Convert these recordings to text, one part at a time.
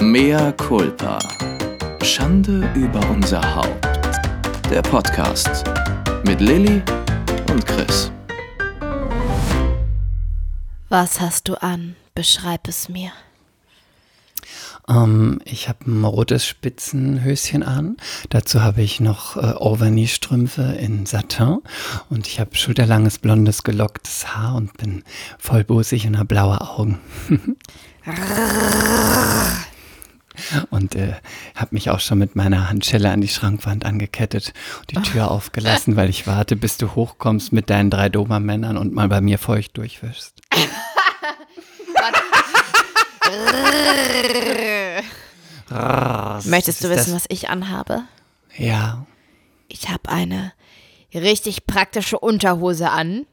Mea culpa. Schande über unser Haupt. Der Podcast mit Lilly und Chris. Was hast du an? Beschreib es mir. Ähm, ich habe ein rotes Spitzenhöschen an. Dazu habe ich noch äh, Overknee-Strümpfe in Satin. Und ich habe schulterlanges, blondes, gelocktes Haar und bin vollbusig und habe blaue Augen. und äh, habe mich auch schon mit meiner Handschelle an die Schrankwand angekettet und die Tür aufgelassen, weil ich warte, bis du hochkommst mit deinen drei Dobermännern und mal bei mir feucht durchwischst. Möchtest du wissen, das? was ich anhabe? Ja. Ich habe eine richtig praktische Unterhose an,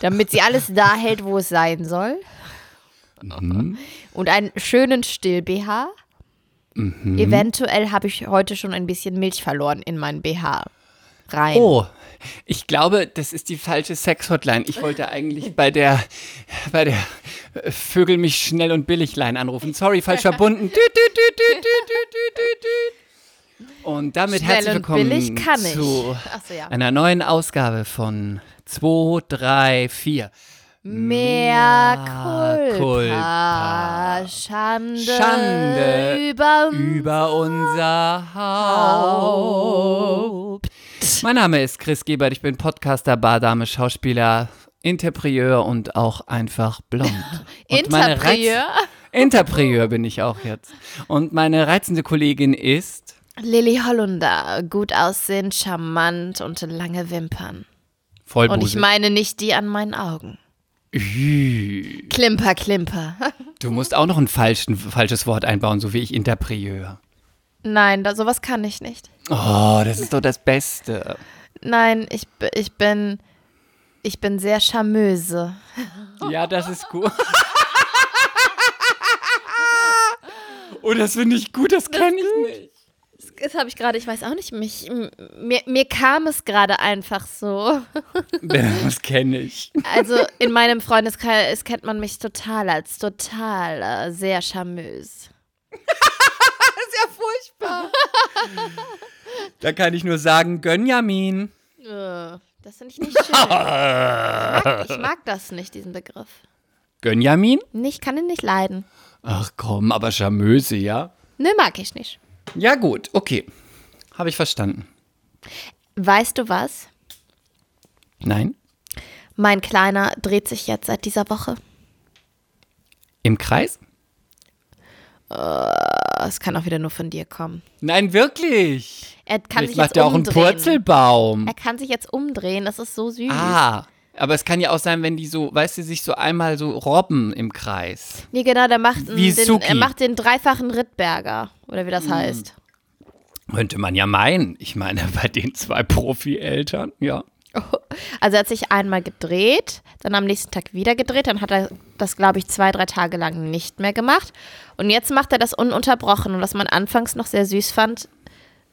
damit sie alles da hält, wo es sein soll. Und einen schönen Still-BH. Eventuell habe ich heute schon ein bisschen Milch verloren in meinen BH. Rein. Oh, ich glaube, das ist die falsche Sex-Hotline. Ich wollte eigentlich bei der, bei der äh, Vögel mich schnell und billig Line anrufen. Sorry, falsch verbunden. Und damit Schnell herzlich willkommen zu so, ja. einer neuen Ausgabe von 2, 3, 4. Mehr Mea Culpa. culpa. Schande, Schande über über unser Haupt. Mein Name ist Chris Gebert, ich bin Podcaster, Bardame, Schauspieler, Interprieur und auch einfach blond. Interprieur. Interprieur bin ich auch jetzt. Und meine reizende Kollegin ist Lilly Hollunder, gut aussehend, charmant und lange Wimpern. Vollbuse. Und ich meine nicht die an meinen Augen. Ü, Klimper, Klimper. Du musst auch noch ein falschen, falsches Wort einbauen, so wie ich Interprieur. Nein, da, sowas kann ich nicht. Oh, das ist doch das Beste. Nein, ich, ich bin. Ich bin sehr charmöse. Ja, das ist gut. Oh, das finde ich gut, das kenne ich nicht. Das, das habe ich gerade, ich weiß auch nicht, mich, mir, mir kam es gerade einfach so. Das kenne ich. Also in meinem Freundeskreis kennt man mich total als total äh, sehr charmös. Da kann ich nur sagen, Gönjamin. Äh, Das finde ich nicht schön. Ich mag, ich mag das nicht, diesen Begriff. Gönjamin? Ich kann ihn nicht leiden. Ach komm, aber Charmöse, ja? Ne, mag ich nicht. Ja gut, okay. Habe ich verstanden. Weißt du was? Nein? Mein Kleiner dreht sich jetzt seit dieser Woche. Im Kreis? Es kann auch wieder nur von dir kommen. Nein, wirklich. Er kann Vielleicht sich macht jetzt er auch einen umdrehen. Purzelbaum. Er kann sich jetzt umdrehen, das ist so süß. Ah, aber es kann ja auch sein, wenn die so, weißt du, sich so einmal so robben im Kreis. Nee, genau, der macht, einen- Wie den, er macht den dreifachen Rittberger. Oder wie das Hm. heißt. Könnte man ja meinen. Ich meine, bei den zwei Profi-Eltern, ja. Also er hat sich einmal gedreht, dann am nächsten Tag wieder gedreht, dann hat er das, glaube ich, zwei, drei Tage lang nicht mehr gemacht. Und jetzt macht er das ununterbrochen. Und was man anfangs noch sehr süß fand,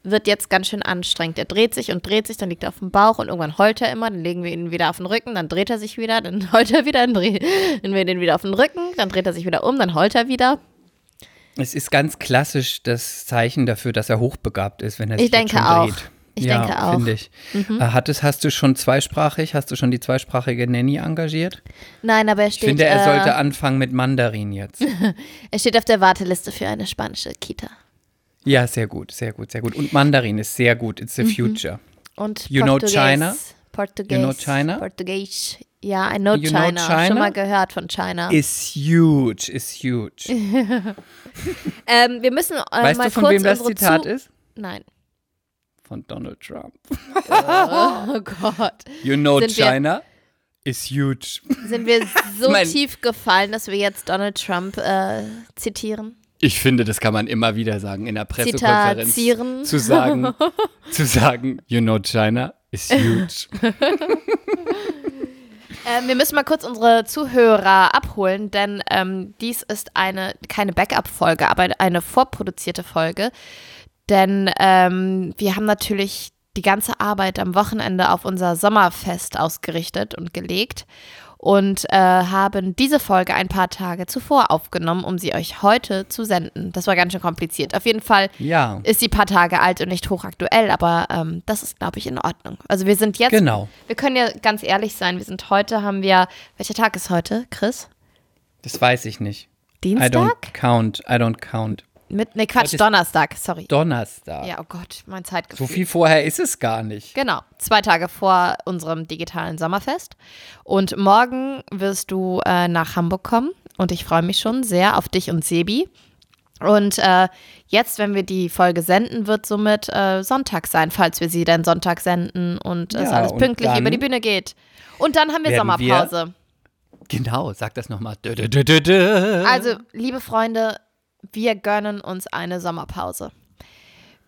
wird jetzt ganz schön anstrengend. Er dreht sich und dreht sich, dann liegt er auf dem Bauch und irgendwann heult er immer, dann legen wir ihn wieder auf den Rücken, dann dreht er sich wieder, dann heult er wieder, dann drehen wir den wieder auf den Rücken, dann dreht er sich wieder um, dann heult er wieder. Es ist ganz klassisch das Zeichen dafür, dass er hochbegabt ist, wenn er Ich sich jetzt denke schon auch. dreht. Ich ja, denke auch. Mhm. finde ich. Äh, Hattest, hast du schon zweisprachig, hast du schon die zweisprachige Nanny engagiert? Nein, aber er Ich steht, finde, er äh, sollte anfangen mit Mandarin jetzt. er steht auf der Warteliste für eine spanische Kita. Ja, sehr gut, sehr gut, sehr gut. Und Mandarin ist sehr gut. It's the Mhm. future. Und You know Portugies. China? Portugies. You know China? Portugies. Ja, I know You know China. China? Schon mal gehört von China. Is huge, is huge. ähm, wir müssen äh, weißt mal du, von kurz wem das Zitat Zu ist? Nein. Von Donald Trump. Oh Gott. You know Sind China is huge. Sind wir so tief gefallen, dass wir jetzt Donald Trump äh, zitieren? Ich finde, das kann man immer wieder sagen in der Pressekonferenz. Zitazieren. Zu sagen, zu sagen, you know China is huge. Ähm, wir müssen mal kurz unsere Zuhörer abholen, denn ähm, dies ist eine, keine Backup-Folge, aber eine vorproduzierte Folge. Denn ähm, wir haben natürlich die ganze Arbeit am Wochenende auf unser Sommerfest ausgerichtet und gelegt. Und äh, haben diese Folge ein paar Tage zuvor aufgenommen, um sie euch heute zu senden. Das war ganz schön kompliziert. Auf jeden Fall Ja. ist sie ein paar Tage alt und nicht hochaktuell, aber ähm, das ist, glaube ich, in Ordnung. Also wir sind jetzt, Genau. wir können ja ganz ehrlich sein, wir sind heute, haben wir, welcher Tag ist heute, Chris? Das weiß ich nicht. I don't Dienstag? count. I don't count. Mit, nee, Quatsch, Donnerstag, sorry. Donnerstag. Ja, oh Gott, mein Zeitgefühl. So viel vorher ist es gar nicht. Genau, zwei Tage vor unserem digitalen Sommerfest. Und morgen wirst du äh, nach Hamburg kommen und ich freue mich schon sehr auf dich und Sebi. Und äh, jetzt, wenn wir die Folge senden, wird somit äh, Sonntag sein, falls wir sie dann Sonntag senden und es Ja, alles und pünktlich über die Bühne geht. Und dann haben wir werden wir- Sommerpause. Genau, sag das nochmal. Also, liebe Freunde, wir gönnen uns eine Sommerpause.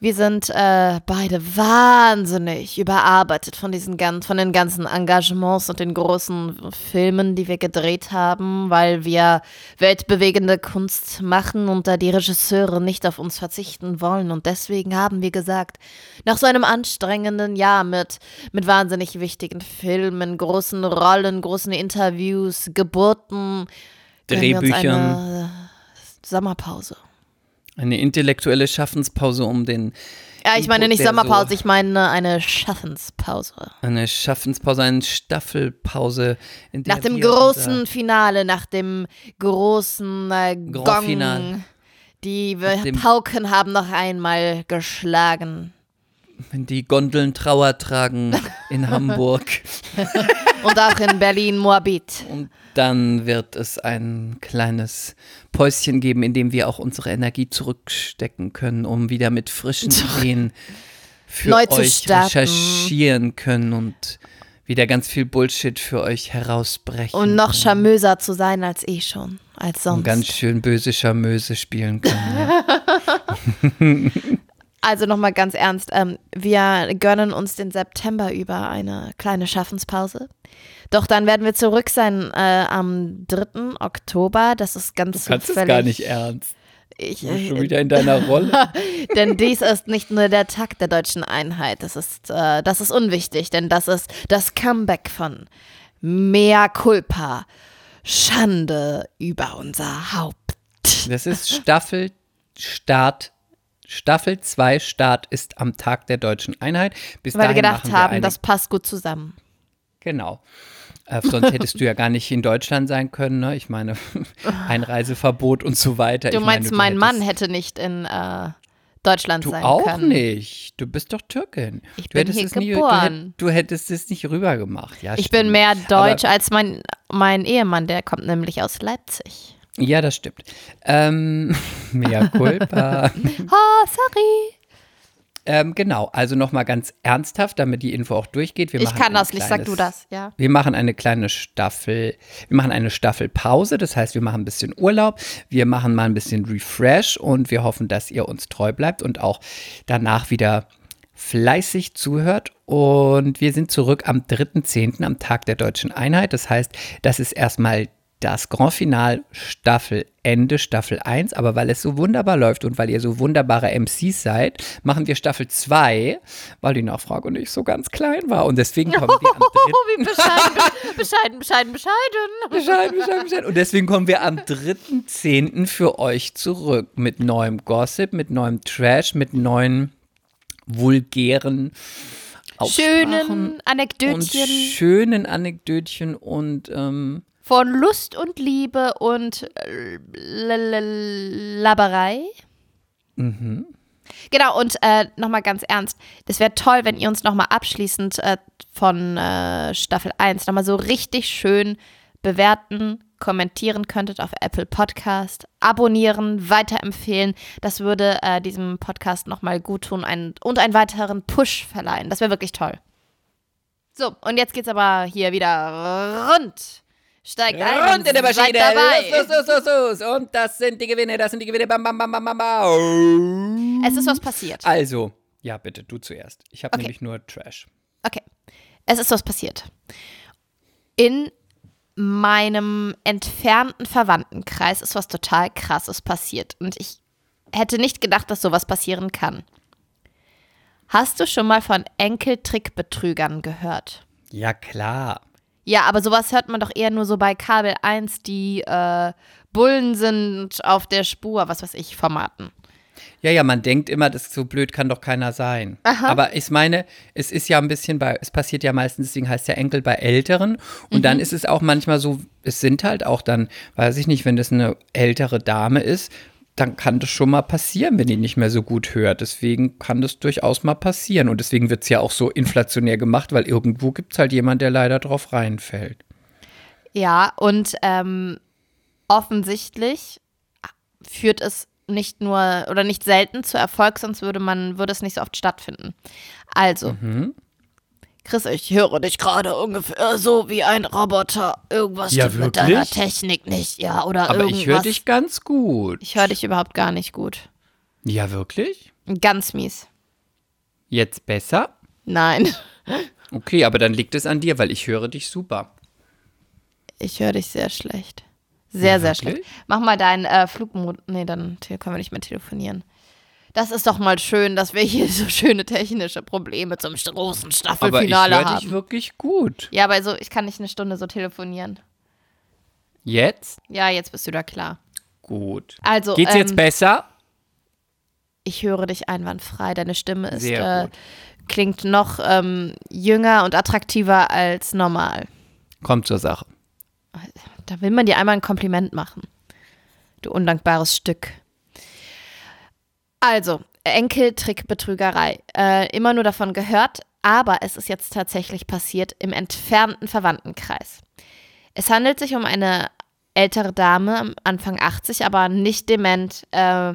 Wir sind äh, beide wahnsinnig überarbeitet von diesen von den ganzen Engagements und den großen Filmen, die wir gedreht haben, weil wir weltbewegende Kunst machen und da die Regisseure nicht auf uns verzichten wollen. Und deswegen haben wir gesagt, nach so einem anstrengenden Jahr mit, mit wahnsinnig wichtigen Filmen, großen Rollen, großen Interviews, Geburten, Drehbüchern. Sommerpause. Eine intellektuelle Schaffenspause, um den. Ja, ich meine Input, nicht Sommerpause, So, ich meine eine Schaffenspause. eine Schaffenspause, eine Staffelpause. Nach dem großen Finale, nach dem großen äh, Grand Gong. Finale. Die Pauken haben noch einmal geschlagen. Wenn die Gondeln Trauer tragen in Hamburg. Und auch in Berlin-Moabit. Und dann wird es ein kleines Päuschen geben, in dem wir auch unsere Energie zurückstecken können, um wieder mit frischen Ideen für Neu zu euch recherchieren können und wieder ganz viel Bullshit für euch herausbrechen. Und noch charmöser zu sein als eh schon, als und sonst. ganz schön böse Charmeuse spielen können. Also nochmal ganz ernst, ähm, wir gönnen uns den September über eine kleine Schaffenspause. Doch dann werden wir zurück sein äh, am 3. Oktober. Das ist ganz Du kannst es zufällig. gar nicht ernst. Ich, Du bist schon äh, wieder in deiner Rolle. denn dies ist nicht nur der Tag der deutschen Einheit. Das ist, äh, das ist unwichtig, denn das ist das Comeback von Mea Culpa. Schande über unser Haupt. Das ist Staffelstart. Staffel 2 Start ist am Tag der deutschen Einheit. Bis Weil wir gedacht wir haben, das passt gut zusammen. Genau. Äh, sonst hättest du ja gar nicht in Deutschland sein können. Ne? Ich meine, Einreiseverbot und so weiter. Du meinst, meine, mein Mann hätte nicht in äh, Deutschland Du sein auch können. nicht. Du bist doch Türkin. Ich du bin hättest hier es nie, du, geboren. hätt, du hättest es nicht rübergemacht. Ja, Ich stimmt. bin mehr deutsch Aber- als mein, mein Ehemann, der kommt nämlich aus Leipzig. Ja, das stimmt. Ähm, mea culpa. Oh, sorry. ähm, genau, also nochmal ganz ernsthaft, damit die Info auch durchgeht. Wir Ich kann das nicht, sag du das, ja. Wir machen eine kleine Staffel, wir machen eine Staffelpause, das heißt, wir machen ein bisschen Urlaub, wir machen mal ein bisschen Refresh und wir hoffen, dass ihr uns treu bleibt und auch danach wieder fleißig zuhört. Und wir sind zurück am 3.10., am Tag der deutschen Einheit. Das heißt, das ist erstmal das Grand Final Staffel Ende Staffel 1, aber weil es so wunderbar läuft und weil ihr so wunderbare MCs seid, machen wir Staffel 2, weil die Nachfrage nicht so ganz klein war und deswegen kommen wir am 3. Oh, wie bescheiden, bescheiden, bescheiden, bescheiden. Bescheid, Bescheid, Bescheid. Und deswegen kommen wir am 3.10. für euch zurück mit neuem Gossip, mit neuem Trash, mit neuen vulgären Schönen und Anekdötchen schönen Anekdötchen und ähm, von Lust und Liebe und äh, Laberei. mhm. Genau, und äh, nochmal ganz ernst, das wäre toll, wenn ihr uns nochmal abschließend äh, von äh, Staffel 1 nochmal so richtig schön bewerten, kommentieren könntet auf Apple Podcast, abonnieren, weiterempfehlen. Das würde äh, diesem Podcast nochmal gut tun ein, und einen weiteren Push verleihen. Das wäre wirklich toll. So, und jetzt geht's aber hier wieder rund. Steigt ein, Und in der Maschine. dabei. Los, los, los, los, los. Und das sind die Gewinne, das sind die Gewinne. Bam, bam, bam, bam, bam, bam. Es ist was passiert. Also, ja, bitte, du zuerst. Ich habe Okay. nämlich nur Trash. Okay. Es ist was passiert. In meinem entfernten Verwandtenkreis ist was total krasses passiert. Und ich hätte nicht gedacht, dass sowas passieren kann. Hast du schon mal von Enkeltrickbetrügern gehört? Ja, klar. Ja, aber sowas hört man doch eher nur so bei Kabel 1, die äh, Bullen sind auf der Spur, was weiß ich, Formaten. Ja, ja, man denkt immer, das so blöd kann doch keiner sein. Aha. Aber ich meine, es ist ja ein bisschen bei, es passiert ja meistens, deswegen heißt der Enkel bei Älteren. Und dann ist es auch manchmal so, es sind halt auch dann, weiß ich nicht, wenn das eine ältere Dame ist, dann kann das schon mal passieren, wenn die nicht mehr so gut hört. Deswegen kann das durchaus mal passieren. Und deswegen wird es ja auch so inflationär gemacht, weil irgendwo gibt es halt jemand, der leider drauf reinfällt. Ja, und ähm, offensichtlich führt es nicht nur oder nicht selten zu Erfolg, sonst würde man, würde es nicht so oft stattfinden. Also, Mhm. Chris, ich höre dich gerade ungefähr so wie ein Roboter. Irgendwas Ja, stimmt mit deiner wirklich? Technik nicht, ja, oder Aber irgendwas. ich höre dich ganz gut. Ich höre dich überhaupt gar nicht gut. Ja, wirklich? Ganz mies. Jetzt besser? Nein, Okay, aber dann liegt es an dir, weil ich höre dich super. ich höre dich sehr schlecht. Sehr, sehr Wirklich? schlecht. Mach mal deinen äh, Flugmodus. Nee, dann können wir nicht mehr telefonieren. Das ist doch mal schön, dass wir hier so schöne technische Probleme zum großen Aber ich Staffelfinale haben. dich wirklich gut. Ja, aber so, ich kann nicht eine Stunde so telefonieren. Jetzt? Ja, jetzt bist du da klar. Gut. Also, Geht's jetzt ähm, besser? ich höre dich einwandfrei. Deine Stimme ist, äh, klingt noch ähm, jünger und attraktiver als normal. Kommt zur Sache. Da will man dir einmal ein Kompliment machen. Du undankbares Stück. Also, Enkeltrickbetrügerei. Äh, immer nur davon gehört, aber es ist jetzt tatsächlich passiert im entfernten Verwandtenkreis. Es handelt sich um eine ältere Dame, am Anfang 80, aber nicht dement, äh,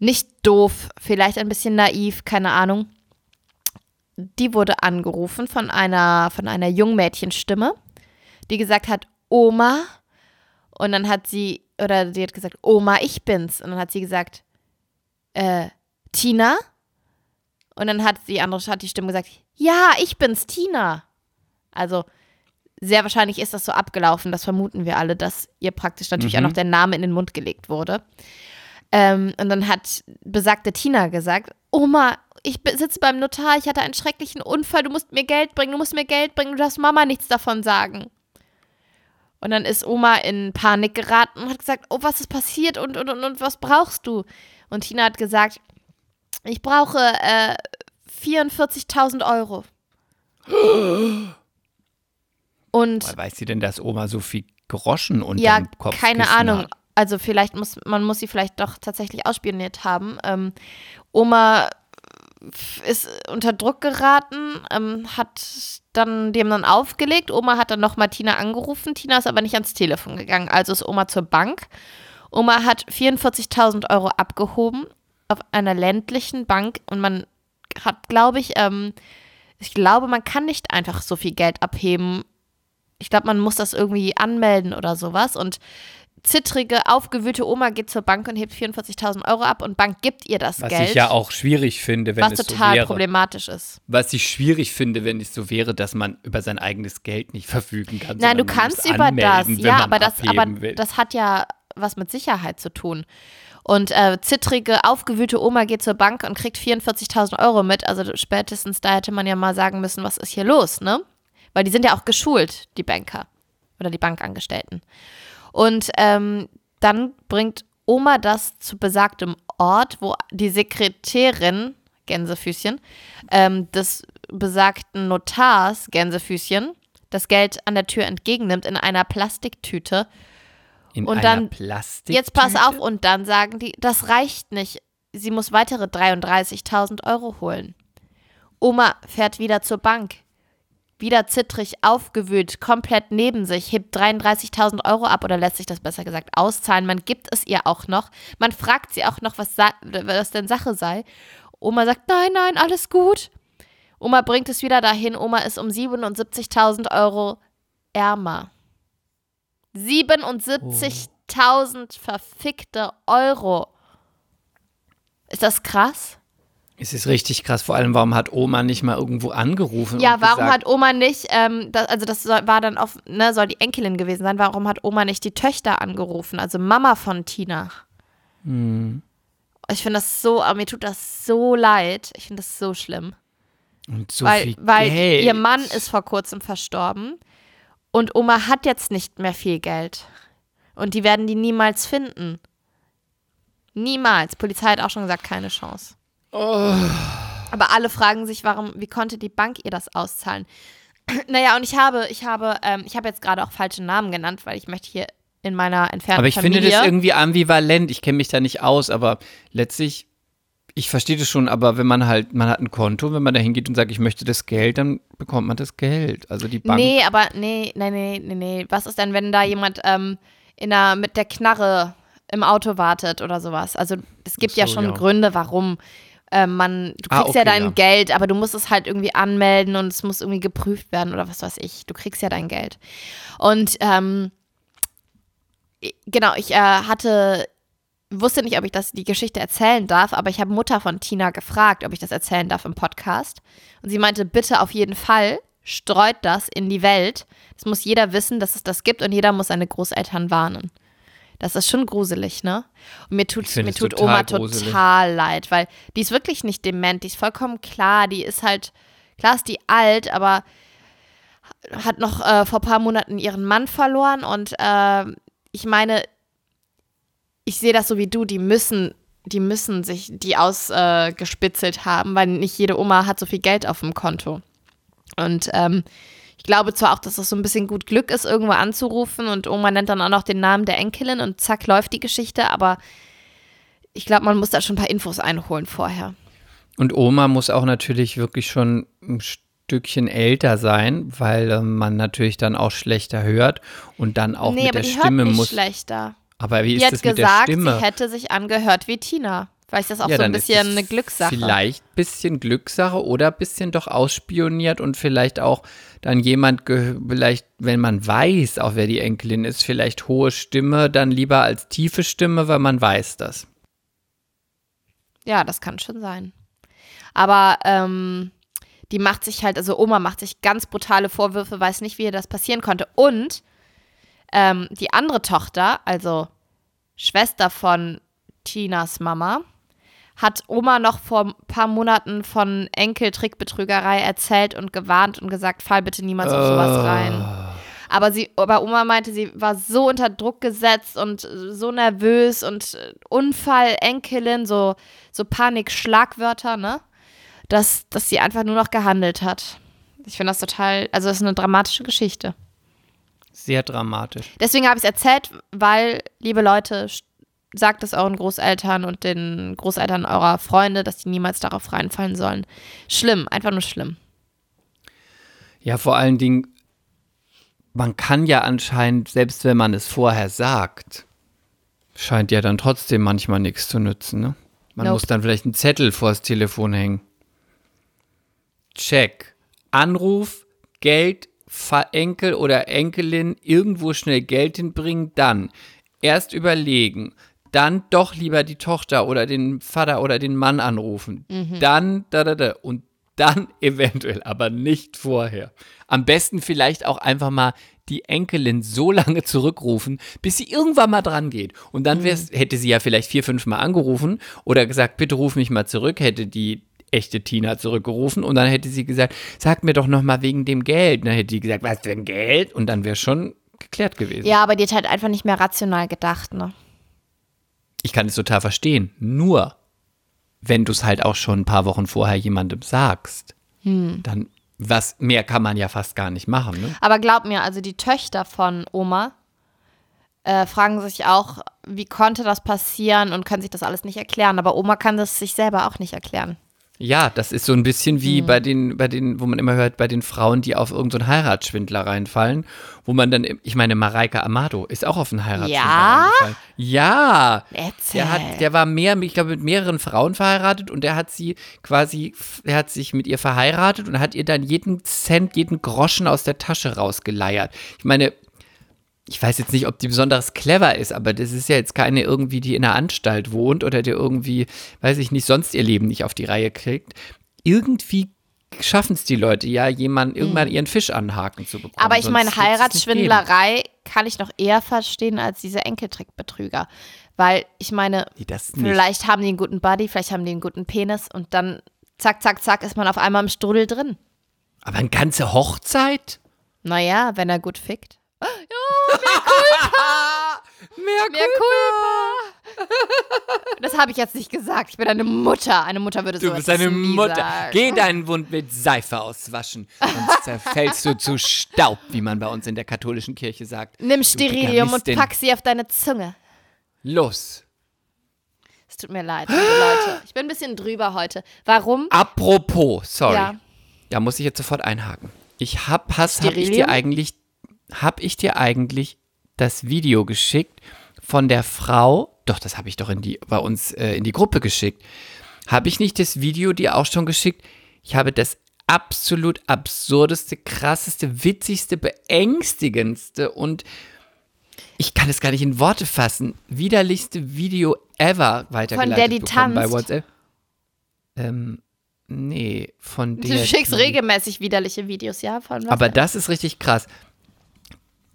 nicht doof, vielleicht ein bisschen naiv, keine Ahnung. Die wurde angerufen von einer, von einer Jungmädchenstimme, die gesagt hat, Oma. Und dann hat sie, oder sie hat gesagt, Oma, ich bin's. Und dann hat sie gesagt, äh, Tina? Und dann hat die andere, hat die Stimme gesagt, ja, ich bin's, Tina. Also, sehr wahrscheinlich ist das so abgelaufen, das vermuten wir alle, dass ihr praktisch natürlich auch noch der Name in den Mund gelegt wurde. Ähm, und dann hat besagte Tina gesagt, Oma, ich sitze beim Notar, ich hatte einen schrecklichen Unfall, du musst mir Geld bringen, du musst mir Geld bringen, du darfst Mama nichts davon sagen. Und dann ist Oma in Panik geraten und hat gesagt, oh, was ist passiert und, und, und, und was brauchst du? Und Tina hat gesagt, ich brauche äh, 44.000 Euro. Und Woher weiß sie denn, dass Oma so viel Groschen unter ja, dem Kopf keine Ahnung. Also vielleicht muss man muss sie vielleicht doch tatsächlich ausspioniert haben. Ähm, Oma ist unter Druck geraten, ähm, hat dann dem dann aufgelegt. Oma hat dann nochmal Tina angerufen. Tina ist aber nicht ans Telefon gegangen. Also ist Oma zur Bank. Oma hat 44.000 Euro abgehoben auf einer ländlichen Bank und man hat, glaube ich, ähm, ich glaube, man kann nicht einfach so viel Geld abheben. Ich glaube, man muss das irgendwie anmelden oder sowas. Und zittrige, aufgewühlte Oma geht zur Bank und hebt 44.000 Euro ab und Bank gibt ihr das Was Geld. ich ja auch schwierig finde, wenn was es so total wäre. problematisch ist. Was ich schwierig finde, wenn es so wäre, dass man über sein eigenes Geld nicht verfügen kann. Nein, du kannst über das, ja, aber das, aber will. das hat ja was mit Sicherheit zu tun. Und äh, zittrige, aufgewühlte Oma geht zur Bank und kriegt 44.000 Euro mit. Also spätestens da hätte man ja mal sagen müssen, was ist hier los, ne? Weil die sind ja auch geschult, die Banker oder die Bankangestellten. Und ähm, dann bringt Oma das zu besagtem Ort, wo die Sekretärin, Gänsefüßchen, ähm, des besagten Notars, Gänsefüßchen, das Geld an der Tür entgegennimmt in einer Plastiktüte. In und einer dann- Plastik Jetzt pass auf, und dann sagen die, das reicht nicht. Sie muss weitere 33.000 Euro holen. Oma fährt wieder zur Bank. Wieder zittrig, aufgewühlt, komplett neben sich, hebt 33.000 Euro ab oder lässt sich das besser gesagt auszahlen. Man gibt es ihr auch noch. Man fragt sie auch noch, was, was denn Sache sei. Oma sagt, nein, nein, alles gut. Oma bringt es wieder dahin. Oma ist um 77.000 Euro ärmer. 77.000 verfickte Euro. Ist das krass? Es ist richtig krass. Vor allem, warum hat Oma nicht mal irgendwo angerufen? Ja, warum gesagt, hat Oma nicht, ähm, das, also das soll, war dann auf, ne, soll die Enkelin gewesen sein, warum hat Oma nicht die Töchter angerufen, also Mama von Tina? Hm. Ich finde das so, aber mir tut das so leid. Ich finde das so schlimm. Und so weil viel weil Geld. ihr Mann ist vor kurzem verstorben Und Oma hat jetzt nicht mehr viel Geld. Und die werden die niemals finden. Niemals. Polizei hat auch schon gesagt, keine Chance. Aber alle fragen sich, warum, wie konnte die Bank ihr das auszahlen? naja, und ich habe, ich habe, ähm, ich habe jetzt gerade auch falsche Namen genannt, weil ich möchte hier in meiner entfernten Aber ich Familie. finde das irgendwie ambivalent. Ich kenne mich da nicht aus, aber letztlich, ich verstehe das schon, aber wenn man halt, man hat ein Konto, wenn man da hingeht und sagt, ich möchte das Geld, dann bekommt man das Geld. Also die Bank. Nee, aber nee, nee, nee, nee, nee. Was ist denn, wenn da jemand ähm, in der, mit der Knarre im Auto wartet oder sowas? Also es gibt so, ja schon ja. Gründe, warum ähm, man, du Ah, kriegst ja okay, dein ja. Geld, aber du musst es halt irgendwie anmelden und es muss irgendwie geprüft werden oder was weiß ich. Du kriegst ja dein Geld. Und ähm, genau, ich äh, hatte, wusste nicht, ob ich das die Geschichte erzählen darf, aber ich habe Mutter von Tina gefragt, ob ich das erzählen darf im Podcast. Und sie meinte, bitte auf jeden Fall streut das in die Welt. Es muss jeder wissen, dass es das gibt und jeder muss seine Großeltern warnen. Das ist schon gruselig, ne? Und mir tut, mir tut total Oma gruselig. total leid, weil die ist wirklich nicht dement, die ist vollkommen klar, die ist halt, klar ist die alt, aber hat noch äh, vor ein paar Monaten ihren Mann verloren und äh, ich meine, ich sehe das so wie du, die müssen, die müssen sich die ausgespitzelt äh, haben, weil nicht jede Oma hat so viel Geld auf dem Konto. Und ähm, ich glaube zwar auch, dass das so ein bisschen gut Glück ist, irgendwo anzurufen und Oma nennt dann auch noch den Namen der Enkelin und zack läuft die Geschichte, aber ich glaube, man muss da schon ein paar Infos einholen vorher. Und Oma muss auch natürlich wirklich schon ein Stückchen älter sein, weil ähm, man natürlich dann auch schlechter hört und dann auch nee, mit aber der die Stimme hört nicht muss. schlechter. Aber wie ist hat das mit der gesagt, Stimme? sie hätte sich angehört wie Tina. Vielleicht ist das auch Ja, so ein bisschen eine Glückssache. Vielleicht ein bisschen Glückssache oder ein bisschen doch ausspioniert und vielleicht auch dann jemand, vielleicht, wenn man weiß, auch wer die Enkelin ist, vielleicht hohe Stimme, dann lieber als tiefe Stimme, weil man weiß das. Ja, das kann schon sein. Aber ähm, die macht sich halt, also Oma macht sich ganz brutale Vorwürfe, weiß nicht, wie ihr das passieren konnte. Und ähm, die andere Tochter, also Schwester von Tinas Mama, hat Oma noch vor ein paar Monaten von Enkeltrickbetrügerei erzählt und gewarnt und gesagt, fall bitte niemals auf sowas rein. Aber sie, aber Oma meinte, sie war so unter Druck gesetzt und so nervös und Unfall, Enkelin, so, so Panik-Schlagwörter, ne? Dass, dass sie einfach nur noch gehandelt hat. Ich finde das total, also das ist eine dramatische Geschichte. Sehr dramatisch. Deswegen habe ich es erzählt, weil, liebe Leute, sagt es euren Großeltern und den Großeltern eurer Freunde, dass die niemals darauf reinfallen sollen. Schlimm, einfach nur schlimm. Ja, vor allen Dingen, man kann ja anscheinend, selbst wenn man es vorher sagt, scheint ja dann trotzdem manchmal nichts zu nützen. Ne? Man Nope. muss dann vielleicht einen Zettel vors Telefon hängen. Check. Anruf, Geld, Enkel oder Enkelin irgendwo schnell Geld hinbringen, dann erst überlegen, dann doch lieber die Tochter oder den Vater oder den Mann anrufen, dann da da da und dann eventuell, aber nicht vorher. Am besten vielleicht auch einfach mal die Enkelin so lange zurückrufen, bis sie irgendwann mal dran geht. Und dann wär's, hätte sie ja vielleicht vier, fünf Mal angerufen oder gesagt, bitte ruf mich mal zurück, hätte die echte Tina zurückgerufen und dann hätte sie gesagt, sag mir doch noch mal wegen dem Geld. Und dann hätte die gesagt, was denn Geld? Und dann wäre schon geklärt gewesen. Ja, aber die hat halt einfach nicht mehr rational gedacht, ne? Ich kann es total verstehen. Nur, wenn du es halt auch schon ein paar Wochen vorher jemandem sagst, dann was mehr kann man ja fast gar nicht machen. Ne? Aber glaub mir, also die Töchter von Oma äh, fragen sich auch, wie konnte das passieren und können sich das alles nicht erklären. Aber Oma kann das sich selber auch nicht erklären. Ja, das ist so ein bisschen wie bei den, bei den, wo man immer hört, bei den Frauen, die auf irgendeinen Heiratsschwindler reinfallen, wo man dann, ich meine, Mareike Amado ist auch auf einen Heiratsschwindler Ja? reingefallen. Ja. Erzähl. Der hat, der war mehr, ich glaube, mit mehreren Frauen verheiratet und der hat sie quasi, er hat sich mit ihr verheiratet und hat ihr dann jeden Cent, jeden Groschen aus der Tasche rausgeleiert. Ich meine, ich weiß jetzt nicht, ob die besonders clever ist, aber das ist ja jetzt keine irgendwie, die in einer Anstalt wohnt oder die irgendwie, weiß ich nicht, sonst ihr Leben nicht auf die Reihe kriegt. Irgendwie schaffen es die Leute ja, jemanden irgendwann ihren Fisch anhaken zu bekommen. Mhm. Aber ich meine. Heiratsschwindlerei kann ich noch eher verstehen als diese Enkeltrickbetrüger. Weil ich meine, Nee, vielleicht haben die einen guten Buddy, vielleicht haben die einen guten Penis und dann zack, zack, zack ist man auf einmal im Strudel drin. Aber eine ganze Hochzeit? Naja, wenn er gut fickt. Mehr Mehr Culpa. Das habe ich jetzt nicht gesagt. Ich bin eine Mutter. Eine Mutter würde so Du bist eine Mutter. Sagen. Geh deinen Wund mit Seife auswaschen. Sonst zerfällst du zu Staub, wie man bei uns in der katholischen Kirche sagt. Nimm Sterilium und pack sie auf deine Zunge. Los. Es tut mir leid, Leute. Ich bin ein bisschen drüber heute. Warum? Apropos, sorry. Ja. Da muss ich jetzt sofort einhaken. Ich hab, hast, hab ich dir eigentlich, hab ich dir eigentlich das Video geschickt von der Frau, doch, das habe ich doch in die, bei uns äh, in die Gruppe geschickt. Habe ich nicht das Video dir auch schon geschickt? Ich habe das absolut absurdeste, krasseste, witzigste, beängstigendste und ich kann es gar nicht in Worte fassen, widerlichste Video ever weitergeleitet der die bekommen bei tanzt? WhatsApp. Ähm, nee, von der. Du schickst die- regelmäßig widerliche Videos, ja? Von was aber das ist richtig krass.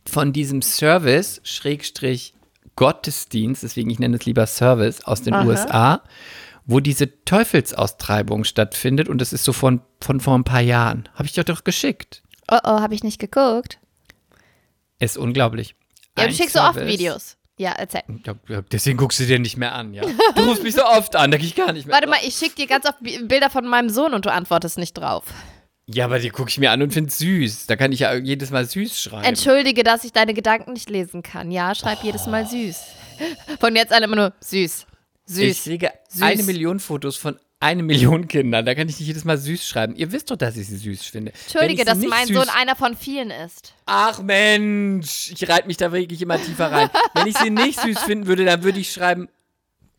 Von diesem Service, Schrägstrich Gottesdienst, deswegen ich nenne es lieber Service aus den Aha. USA, wo diese Teufelsaustreibung stattfindet und das ist so von, von vor ein paar Jahren. Habe ich dir doch geschickt. Oh oh, habe ich nicht geguckt. Ist unglaublich. Ja, du schickst so oft Videos. Ja, erzähl. Deswegen guckst du dir nicht mehr an, ja. Du rufst mich so oft an, da gehe ich gar nicht mehr Warte drauf. mal, ich schicke dir ganz oft Bi- Bilder von meinem Sohn und du antwortest nicht drauf. Ja, aber die gucke ich mir an und finde süß. Da kann ich ja jedes Mal süß schreiben. Entschuldige, dass ich deine Gedanken nicht lesen kann. Ja, schreib jedes Mal süß. Von jetzt an immer nur süß. Ich Süß. kriege Süß. eine Million Fotos von eine Million Kindern. Da kann ich nicht jedes Mal süß schreiben. Ihr wisst doch, dass ich sie süß finde. Entschuldige, ich dass mein süß- Sohn einer von vielen ist. Ach Mensch, ich reite mich da wirklich immer tiefer rein. Wenn ich sie nicht süß finden würde, dann würde ich schreiben,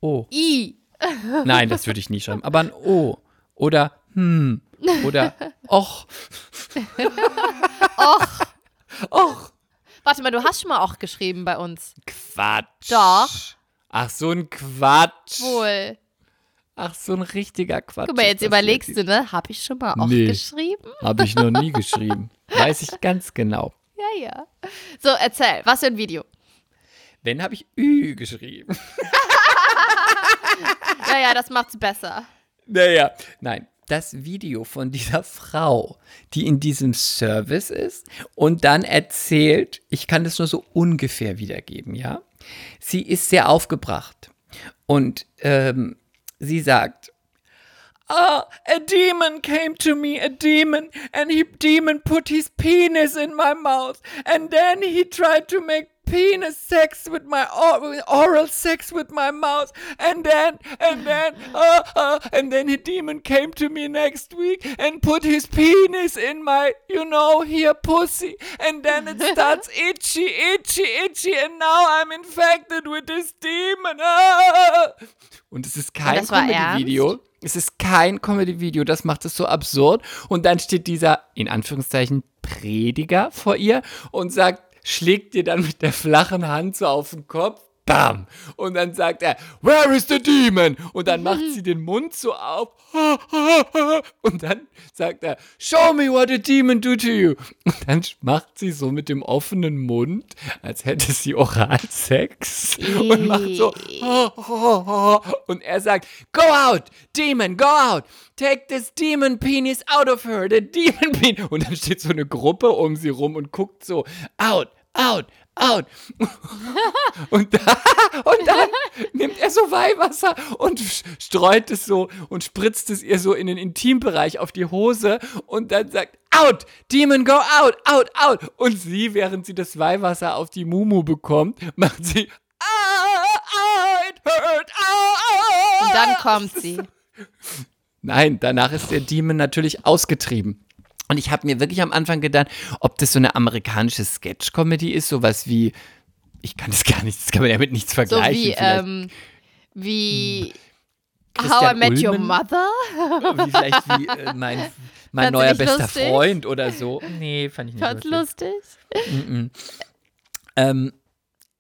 oh. I. Nein, das würde ich nie schreiben. Aber ein O. Oder hm. Oder och. Och. Och. Warte mal, du hast schon mal auch geschrieben bei uns. Quatsch. Doch. Ach, so ein Quatsch. Wohl. Ach, so ein richtiger Quatsch. Guck mal, jetzt überlegst du, ne? Hab ich schon mal auch Nee. geschrieben? Habe ich noch nie geschrieben. Weiß ich ganz genau. Ja, ja. So, erzähl, was für ein Video? Wenn habe ich Ü geschrieben. Ja, ja, das macht's besser. Naja, nein. Das Video von dieser Frau, die in diesem Service ist und dann erzählt, ich kann das nur so ungefähr wiedergeben, ja. Sie ist sehr aufgebracht und ähm, sie sagt, Ah, a demon came to me, a demon, and he demon put his penis in my mouth, and then he tried to make penis sex with my or- oral sex with my mouth, and then and then uh, uh, and then the demon came to me next week and put his penis in my, you know, here pussy, and then it starts itchy, itchy, itchy, and now I'm infected with this demon. Ah! Und es ist kein Comedy-Video. Es ist kein Comedy-Video, das macht es so absurd. Und dann steht dieser, in Anführungszeichen, Prediger vor ihr und sagt, schlägt ihr dann mit der flachen Hand so auf den Kopf. Bam! Und dann sagt er, Where is the demon? Und dann macht sie den Mund so auf. Und dann sagt er, Show me what a demon do to you. Und dann macht sie so mit dem offenen Mund, als hätte sie Oralsex. Und macht so. Und er sagt, Go out, demon, go out. Take this demon penis out of her. The demon penis. Und dann steht so eine Gruppe um sie rum und guckt so, out, out, out. Und, da, und dann nimmt er so Weihwasser und streut es so und spritzt es ihr so in den Intimbereich auf die Hose und dann sagt, out, Demon, go out, out, out. Und sie, während sie das Weihwasser auf die Mumu bekommt, macht sie, ah, it hurt, ah, ah. Und dann kommt sie. Nein, danach ist der Demon natürlich ausgetrieben. Und ich habe mir wirklich am Anfang gedacht, ob das so eine amerikanische Sketch-Comedy ist, sowas wie, ich kann das gar nicht, das kann man ja mit nichts So vergleichen. wie, vielleicht. ähm, wie How I Christian Met Your Ulmen? Mother? wie vielleicht wie äh, mein, mein neuer bester lustig? Freund oder so. Nee, fand ich nicht Fand's lustig. lustig? Ähm,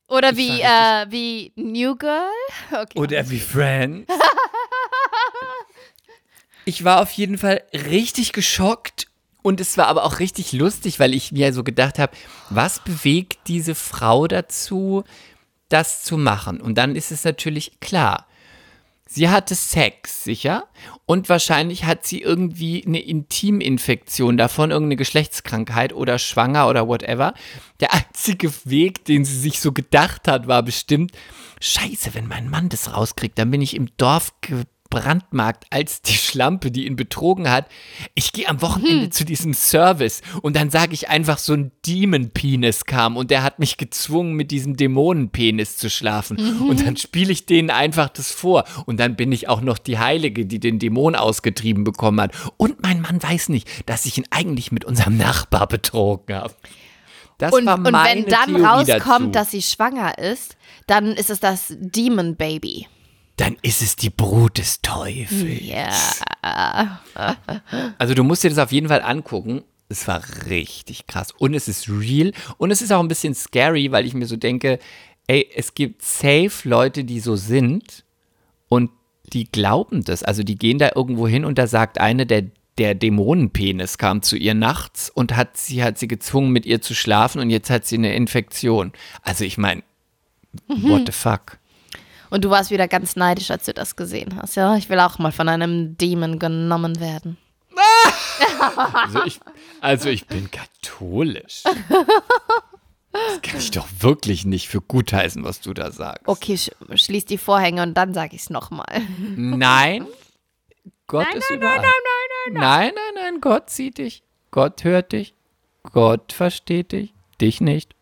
Oder wie, äh, wie New Girl? Okay. oder wie Friends. Ich war auf jeden Fall richtig geschockt und es war aber auch richtig lustig, weil ich mir so gedacht habe, was bewegt diese Frau dazu, das zu machen? Und dann ist es natürlich klar. Sie hatte Sex, sicher. Und wahrscheinlich hat sie irgendwie eine Intiminfektion davon, irgendeine Geschlechtskrankheit oder schwanger oder whatever. Der einzige Weg, den sie sich so gedacht hat, war bestimmt, scheiße, wenn mein Mann das rauskriegt, dann bin ich im Dorf gebrandmarkt als die Schlampe, die ihn betrogen hat. Ich gehe am Wochenende zu diesem Service und dann sage ich einfach, so ein Demon-Penis kam und der hat mich gezwungen, mit diesem Dämonenpenis zu schlafen. Und dann spiele ich denen einfach das vor. Und dann bin ich auch noch die Heilige, die den Dämon ausgetrieben bekommen hat. Und mein Mann weiß nicht, dass ich ihn eigentlich mit unserem Nachbar betrogen habe. Das Und, war und meine wenn dann Theorie rauskommt, dazu. dass sie schwanger ist, dann ist es das Demon Baby. Dann ist es die Brut des Teufels. Ja. Also du musst dir das auf jeden Fall angucken. Es war richtig krass. Und es ist real. Und es ist auch ein bisschen scary, weil ich mir so denke, ey, es gibt safe Leute, die so sind und die glauben das. Also die gehen da irgendwo hin und da sagt eine, der, der Dämonenpenis kam zu ihr nachts und hat sie, hat sie gezwungen, mit ihr zu schlafen und jetzt hat sie eine Infektion. Also ich meine, what the fuck? Und du warst wieder ganz neidisch, als du das gesehen hast. Ja, ich will auch mal von einem Demon genommen werden. Also ich, also ich bin katholisch. Das kann ich doch wirklich nicht für gut heißen, was du da sagst. Okay, sch schließ die Vorhänge und dann sag ich's nochmal. Nein, Gott ist überall. Nein, nein, nein, nein, nein, Gott sieht dich. Gott hört dich. Gott versteht dich. Dich nicht.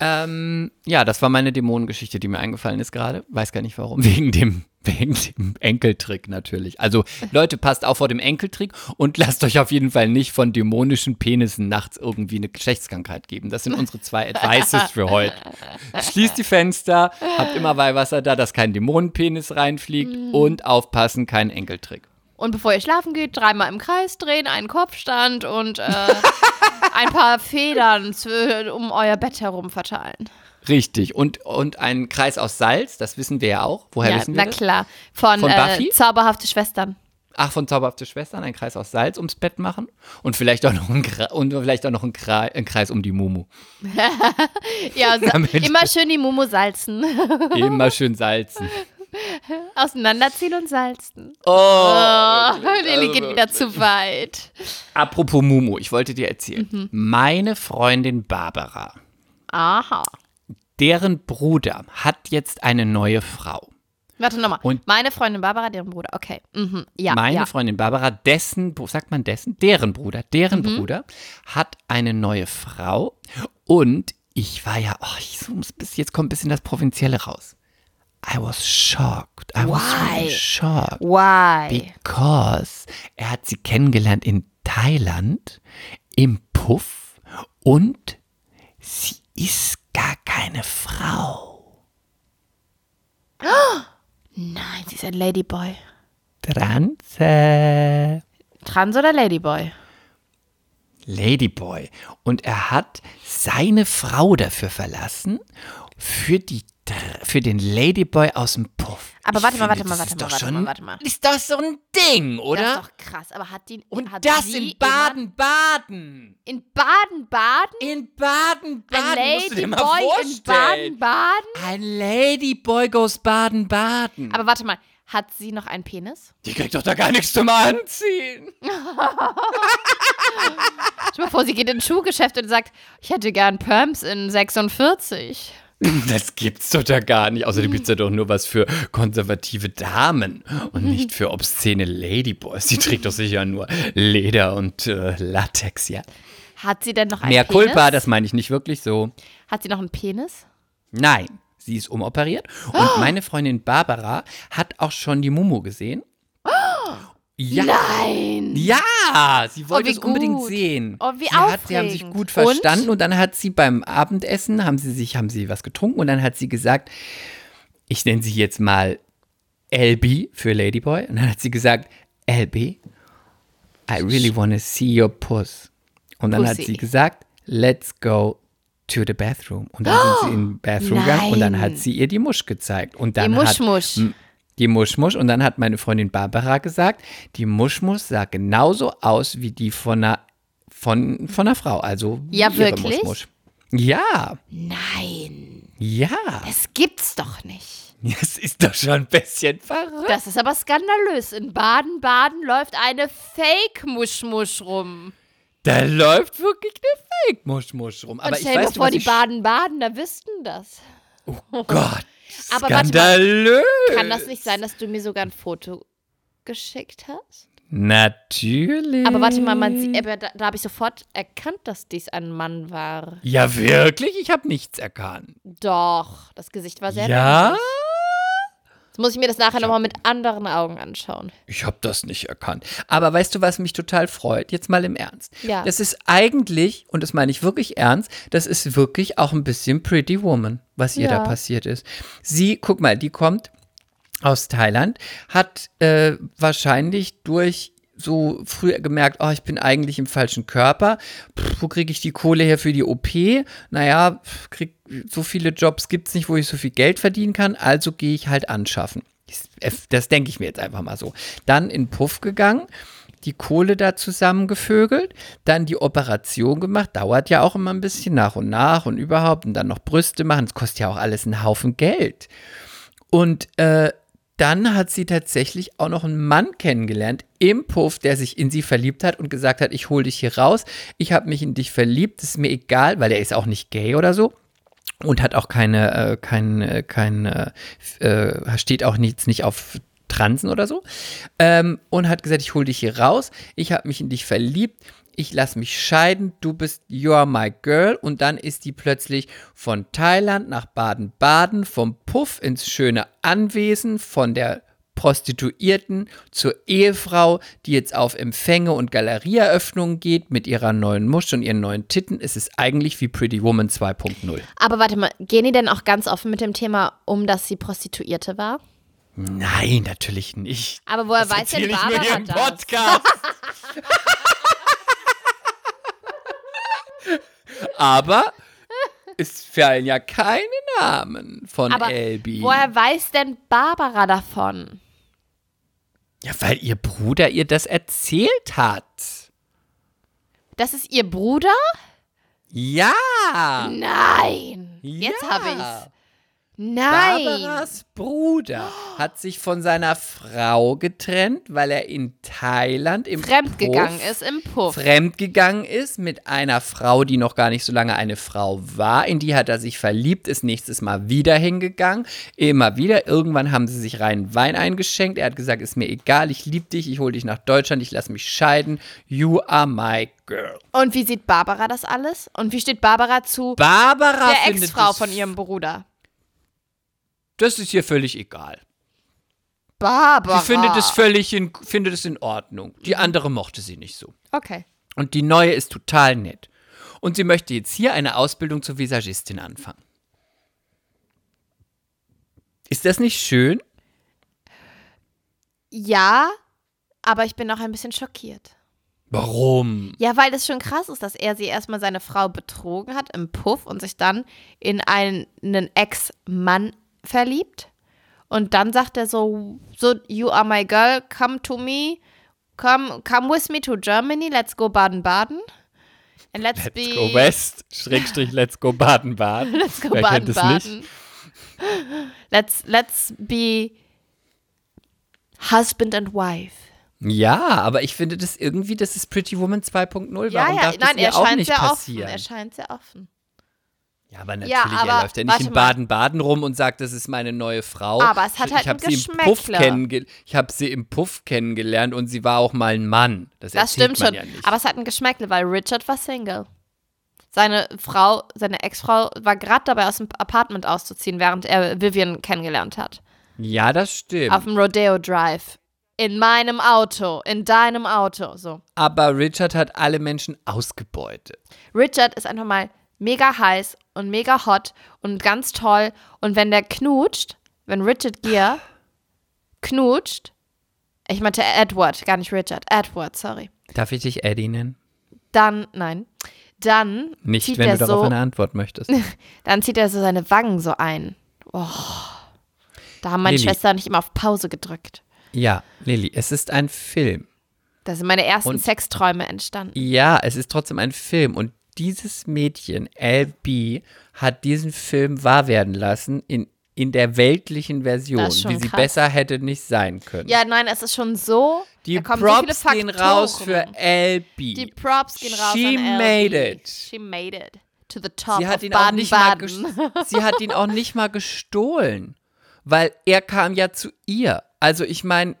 Ähm, ja, das war meine Dämonengeschichte, die mir eingefallen ist gerade. Weiß gar nicht warum. Wegen dem, wegen dem Enkeltrick natürlich. Also, Leute, passt auf vor dem Enkeltrick und lasst euch auf jeden Fall nicht von dämonischen Penissen nachts irgendwie eine Geschlechtskrankheit geben. Das sind unsere zwei Advices für heute. Schließt die Fenster, habt immer Weihwasser da, dass kein Dämonenpenis reinfliegt und aufpassen, kein Enkeltrick. Und bevor ihr schlafen geht, dreimal im Kreis drehen, einen Kopfstand und äh, ein paar Federn zu, um euer Bett herum verteilen. Richtig. Und, und ein Kreis aus Salz, das wissen wir ja auch. Woher ja, wissen wir na das? klar. Von, Von äh, Buffy? Zauberhafte Schwestern. Ach, von Zauberhafte Schwestern, ein Kreis aus Salz ums Bett machen. Und vielleicht auch noch ein, Kre und vielleicht auch noch ein, Kre ein Kreis um die Mumu. Ja, immer schön die Mumu salzen. Immer schön salzen. Auseinanderziehen und salzen. Oh, Oh, Lilly also geht wieder zu weit. Apropos Mumu, ich wollte dir erzählen. Mhm. Meine Freundin Barbara, Aha. deren Bruder hat jetzt eine neue Frau. Warte nochmal. Und- Meine Freundin Barbara, deren Bruder. Okay. Mhm. Ja, Meine ja. Freundin Barbara, dessen, sagt man dessen? Deren Bruder, deren Mhm. Bruder hat eine neue Frau und ich war ja, oh, ich so, bis jetzt kommt ein bisschen das Provinzielle raus. I was shocked. I was really Why? shocked. Why? Because er hat sie kennengelernt in Thailand im Puff und sie ist gar keine Frau. Nein, sie ist ein Ladyboy. Transe. Trans oder Ladyboy? Ladyboy. Und er hat seine Frau dafür verlassen, für, die, für den Ladyboy aus dem Puff. Aber warte mal, warte mal, das warte mal, warte mal, warte mal. Ist doch so ein Ding, Das oder? ist doch krass. Aber hat die. Und hat das in Baden-Baden. In Baden-Baden? In Ein Baden-Baden. mal Ladyboy in. Baden-Baden? Ein Ladyboy goes Baden-Baden. Aber warte mal, hat sie noch einen Penis? Die kriegt doch da gar nichts zum Anziehen. Stell mal vor, sie geht ins Schuhgeschäft und sagt, ich hätte gern Perms in 46. Das gibt's doch da gar nicht. Außerdem gibt's ja doch nur was für konservative Damen und nicht für obszene Ladyboys. Die trägt doch sicher nur Leder und äh, Latex, ja. Hat sie denn noch einen Mehr Penis? Culpa, das meine ich nicht wirklich so. Hat sie noch einen Penis? Nein, sie ist umoperiert. Und Oh. meine Freundin Barbara hat auch schon die Mumu gesehen. Ja. Nein! Ja, sie wollte wie es unbedingt sehen. Oh, wie sie, hat, sie haben sich gut verstanden und? dann hat sie beim Abendessen haben sie sich haben sie was getrunken und dann hat sie gesagt, ich nenne sie jetzt mal LB für Ladyboy und dann hat sie gesagt, LB, I really wanna see your puss. Und dann hat Pussy. sie gesagt, let's go to the bathroom. Und dann sind sie in den Bathroom gegangen und dann Nein. hat sie ihr die Musch gezeigt. Und Die dann hat Muschmusch. Die Muschmusch. Und dann hat meine Freundin Barbara gesagt, die Muschmusch sah genauso aus wie die von einer, von, von einer Frau. Also Ja, wirklich? Muschmusch. Ja, Nein, ja. das gibt's doch nicht. Das ist doch schon ein bisschen verrückt. Das ist aber skandalös. In Baden-Baden läuft eine Fake-Muschmusch rum. Da läuft wirklich eine Fake-Muschmusch rum. Und Aber ich stell dir vor, die ich- Baden-Badener wüssten das. Oh Gott. Aber warte mal, Skandalös. Kann das nicht sein, dass du mir sogar ein Foto geschickt hast? Natürlich. Aber warte mal, man da, da habe ich sofort erkannt, dass dies ein Mann war. Ja, wirklich? Ich habe nichts erkannt. Doch, das Gesicht war sehr Ja? männlich. Jetzt muss ich mir das nachher nochmal mit anderen Augen anschauen. Ich habe das nicht erkannt. Aber weißt du, was mich total freut? Jetzt mal im Ernst. Ja. Das ist eigentlich, und das meine ich wirklich ernst, das ist wirklich auch ein bisschen Pretty Woman, was ihr da Ja. passiert ist. Sie, guck mal, die kommt aus Thailand, hat äh, wahrscheinlich durch so früh gemerkt, oh, ich bin eigentlich im falschen Körper. Pff, wo kriege ich die Kohle her für die OP? Naja, krieg, so viele Jobs gibt es nicht, wo ich so viel Geld verdienen kann, also gehe ich halt anschaffen. Das, das denke ich mir jetzt einfach mal so. Dann in Puff gegangen, die Kohle da zusammengevögelt, dann die Operation gemacht, dauert ja auch immer ein bisschen nach und nach und überhaupt und dann noch Brüste machen, das kostet ja auch alles einen Haufen Geld. Und äh, dann hat sie tatsächlich auch noch einen Mann kennengelernt im Puff, der sich in sie verliebt hat und gesagt hat, ich hole dich hier raus, ich habe mich in dich verliebt, ist mir egal, weil er ist auch nicht gay oder so und hat auch keine, äh, kein, äh, kein, äh, äh, steht auch nichts nicht auf Transen oder so. Ähm, und hat gesagt, ich hole dich hier raus, ich habe mich in dich verliebt, ich lasse mich scheiden, du bist You're my girl. Und dann ist die plötzlich von Thailand nach Baden-Baden, vom Puff ins schöne Anwesen, von der Prostituierten zur Ehefrau, die jetzt auf Empfänge und Galerieeröffnungen geht mit ihrer neuen Musch und ihren neuen Titten. Es ist eigentlich wie Pretty Woman 2.0. Aber warte mal, gehen die denn auch ganz offen mit dem Thema um, dass sie Prostituierte war? Nein, natürlich nicht. Aber woher Das weiß denn erzähl ich nur Barbara hier im das? Podcast. Aber es fallen ja keine Namen von Aber Elbi. woher weiß denn Barbara davon? Ja, weil ihr Bruder ihr das erzählt hat. Das ist ihr Bruder? Ja. Nein. Jetzt ja. habe ich's. Nein. Barbaras Bruder hat sich von seiner Frau getrennt, weil er in Thailand im Fremdgegangen Puff ist im Puff. fremdgegangen ist mit einer Frau, die noch gar nicht so lange eine Frau war. In die hat er sich verliebt, ist nächstes Mal wieder hingegangen. Immer wieder. Irgendwann haben sie sich reinen Wein eingeschenkt. Er hat gesagt, ist mir egal, ich liebe dich, ich hole dich nach Deutschland, ich lasse mich scheiden. You are my girl. Und wie sieht Barbara das alles? Und wie steht Barbara zu Barbara der Ex-Frau von ihrem Bruder? Das ist ihr völlig egal. Barbara. Sie findet es völlig in, findet es in Ordnung. Die andere mochte sie nicht so. Okay. Und die neue ist total nett. Und sie möchte jetzt hier eine Ausbildung zur Visagistin anfangen. Ist das nicht schön? Ja, aber ich bin noch ein bisschen schockiert. Warum? Ja, weil das schon krass ist, dass er sie erstmal seine Frau betrogen hat im Puff und sich dann in einen Ex-Mann verliebt. Und dann sagt er so, so, you are my girl, come to me, come, come with me to Germany, let's go Baden-Baden. And let's, Let's be, go west, Schrägstrich, let's go Baden-Baden. Let's go Baden-Baden. Let's, let's be husband and wife. Ja, aber ich finde das irgendwie, das ist Pretty Woman 2.0. Ja, Warum ja, darf das nein, ihr er auch nicht sehr offen. passieren? Er scheint sehr offen. Ja, aber natürlich, Ja, er aber läuft ja nicht in. Baden-Baden rum und sagt, das ist meine neue Frau. Aber es hat ich, halt ich hab ein sie im Puff Geschmäckle. kennenge Ich habe sie im Puff kennengelernt und sie war auch mal ein Mann. Das, Das stimmt schon. Ja. Aber es hat ein Geschmäckle, weil Richard war Single. Seine Frau, seine Ex-Frau war gerade dabei, aus dem Apartment auszuziehen, während er Vivian kennengelernt hat. ja, das stimmt. Auf dem Rodeo Drive. In meinem Auto, in deinem Auto. So. aber Richard hat alle Menschen ausgebeutet. Richard ist einfach mal mega heiß und mega hot und ganz toll. Und wenn der knutscht, wenn Richard Gere knutscht, ich meinte Edward, gar nicht Richard, Edward, sorry. Darf ich dich Eddie nennen? Dann, nein, dann Nicht, zieht wenn er du darauf so, eine Antwort möchtest. dann zieht er so seine Wangen so ein. Oh. Da haben meine Lilly. Schwester nicht immer auf Pause gedrückt. ja, Lilly, es ist ein Film. Da sind meine ersten Und- Sexträume entstanden. Ja, es ist trotzdem ein Film. Und dieses Mädchen, LB, hat diesen Film wahr werden lassen in in der weltlichen Version, wie sie krass. besser hätte nicht sein können. Ja, nein, es ist schon so. Die Props so gehen raus für LB. Die Props gehen raus She LB. made it. She made it. To the top sie hat ihn auch nicht mal Baden-Baden. ges- sie hat ihn auch nicht mal gestohlen, weil er kam ja zu ihr. Also ich meine,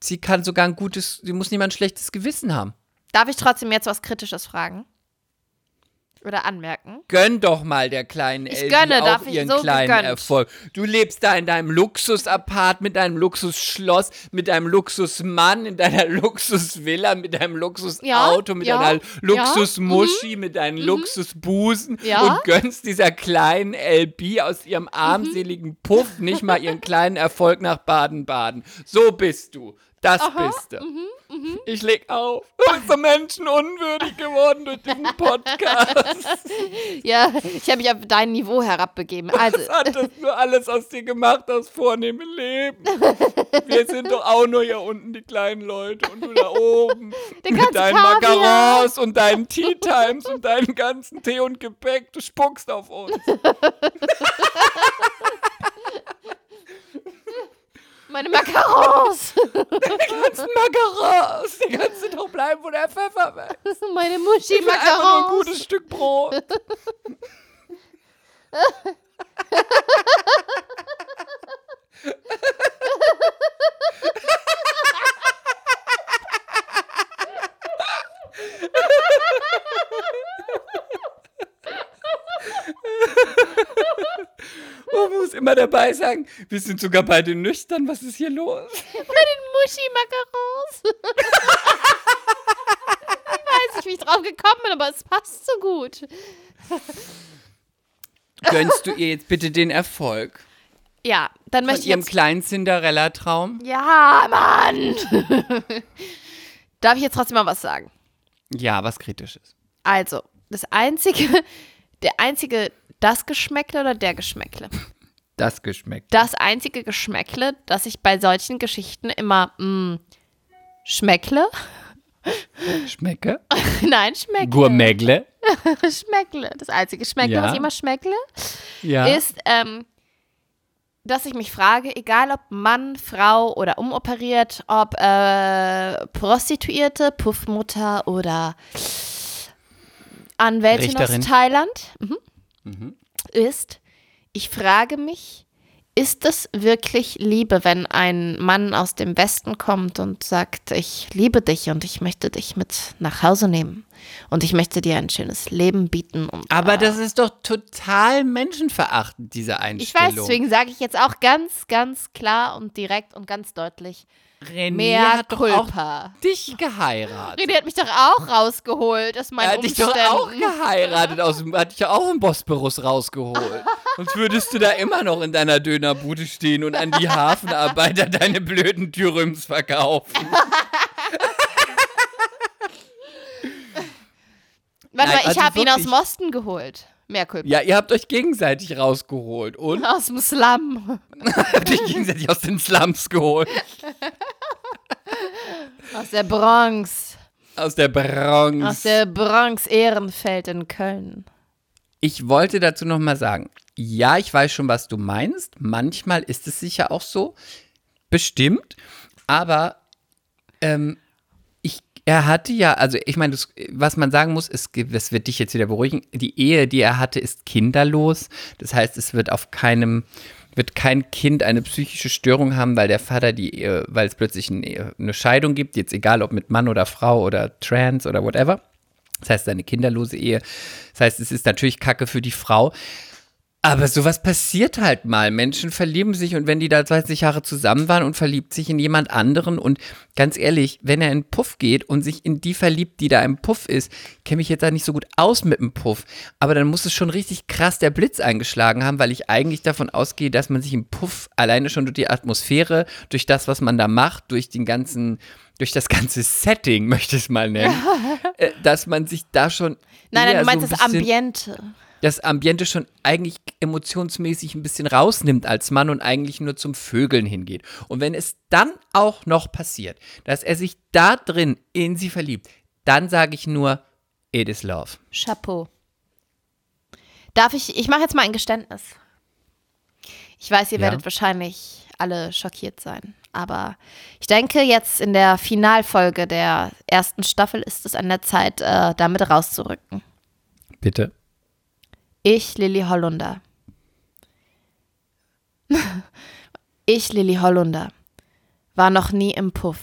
sie kann sogar ein gutes, sie muss niemand ein schlechtes Gewissen haben. Darf ich trotzdem jetzt was Kritisches fragen? Oder anmerken? Gönn doch mal der kleinen Ich Elbi gönne, auch ihren so kleinen gegönnt. Erfolg. Du lebst da in deinem Luxusapart, mit deinem Luxusschloss, mit deinem Luxusmann, in deiner Luxusvilla, mit deinem Luxusauto, mit ja, deiner ja, Luxusmuschi, mit deinen Luxusbusen Ja. und gönnst dieser kleinen LB aus ihrem Mhm. armseligen Puff nicht mal ihren kleinen Erfolg nach Baden-Baden. So bist du. Das bist du. Mhm, Ich leg auf. Du bist so menschenunwürdig geworden durch diesen Podcast. Ja, ich habe mich auf dein Niveau herabbegeben. Also, Was hat das nur alles aus dir gemacht, das vornehme Leben? Wir sind doch auch nur hier unten die kleinen Leute und du da oben Der mit deinen Kaviar. Macarons und deinen Tea Times und deinen ganzen Tee und Gepäck. Du spuckst auf uns. meine Macarons. Die ganzen Macarons, die kannst du doch bleiben, wo der Pfeffer wächst. Das sind meine Einfach nur ein gutes Stück Brot. Oh, man muss immer dabei sagen, wir sind sogar beide nüchtern. Was ist hier los? Bei den Muschi-Macarons. ich weiß nicht, wie ich drauf gekommen bin, aber es passt so gut. Gönnst du ihr jetzt bitte den Erfolg Ja, dann von möchte ich ihrem jetzt... kleinen Cinderella-Traum? Ja, Mann. Darf ich jetzt trotzdem mal was sagen? Ja, was Kritisches. Also, das einzige, der einzige, das Geschmäckle oder der Geschmäckle? Das geschmeckt. Das einzige Geschmäckle, das ich bei solchen Geschichten immer mh, schmeckle. Schmecke? Nein, schmeckle. Gourmetle? Schmeckle. Das einzige Schmeckle, Ja. was ich immer schmeckle, Ja. ist, ähm, dass ich mich frage, egal ob Mann, Frau oder umoperiert, ob äh, Prostituierte, Puffmutter oder Anwältin Richterin. aus Thailand, mhm. ist, ich frage mich, ist es wirklich Liebe, wenn ein Mann aus dem Westen kommt und sagt, ich liebe dich und ich möchte dich mit nach Hause nehmen und ich möchte dir ein schönes Leben bieten und Aber äh, das ist doch total menschenverachtend, diese ich Einstellung. weiß, deswegen sage ich jetzt auch ganz, ganz klar und direkt und ganz deutlich, René mehr hat doch auch dich geheiratet. René hat mich doch auch rausgeholt aus Er meinen hat dich doch auch geheiratet, aus dem, hat dich ja auch im Bosporus rausgeholt. Sonst würdest du da immer noch in deiner Dönerbude stehen und an die Hafenarbeiter deine blöden Dürüms verkaufen. Warte Nein, mal, ich also habe ihn aus. Mosten geholt. Culpa. Ja, ihr habt euch gegenseitig rausgeholt und Aus dem Slum. habt euch gegenseitig aus den Slums geholt. Aus der Bronx. Aus der Bronx. Aus der Bronx Ehrenfeld in Köln. Ich wollte dazu noch mal sagen, ja, ich weiß schon, was du meinst. Manchmal ist es sicher auch so. Bestimmt. Aber ähm, ich, er hatte ja, also ich meine, das- was man sagen muss, es gibt, das wird dich jetzt wieder beruhigen, die Ehe, die er hatte, ist kinderlos. Das heißt, es wird auf keinem, wird kein Kind eine psychische Störung haben, weil der Vater die Ehe, weil es plötzlich eine, eine Scheidung gibt, jetzt egal ob mit Mann oder Frau oder Trans oder whatever. Das heißt, eine kinderlose Ehe. Das heißt, es ist natürlich Kacke für die Frau. Aber sowas passiert halt mal. Menschen verlieben sich und wenn die da 20 Jahre zusammen waren und verliebt sich in jemand anderen und ganz ehrlich, wenn er in Puff geht und sich in die verliebt, die da im Puff ist, kenne mich jetzt da nicht so gut aus mit dem Puff. Aber dann muss es schon richtig krass der Blitz eingeschlagen haben, weil ich eigentlich davon ausgehe, dass man sich im Puff alleine schon durch die Atmosphäre, durch das, was man da macht, durch den ganzen, durch das ganze Setting, möchte ich es mal nennen, äh, dass man sich da schon Nein, nein, du meinst so das Ambiente. Das Ambiente schon eigentlich emotionsmäßig ein bisschen rausnimmt als Mann und eigentlich nur zum Vögeln hingeht. Und wenn es dann auch noch passiert, dass er sich da drin in sie verliebt, dann sage ich nur, it is love. Chapeau. Darf ich, ich mache jetzt mal ein Geständnis. Ich weiß, ihr Ja. werdet wahrscheinlich alle schockiert sein. Aber ich denke, jetzt in der Finalfolge der ersten Staffel ist es an der Zeit, äh, damit rauszurücken. Bitte. Ich, Lilly Hollunder. ich, Lilly Hollunder, war noch nie im Puff.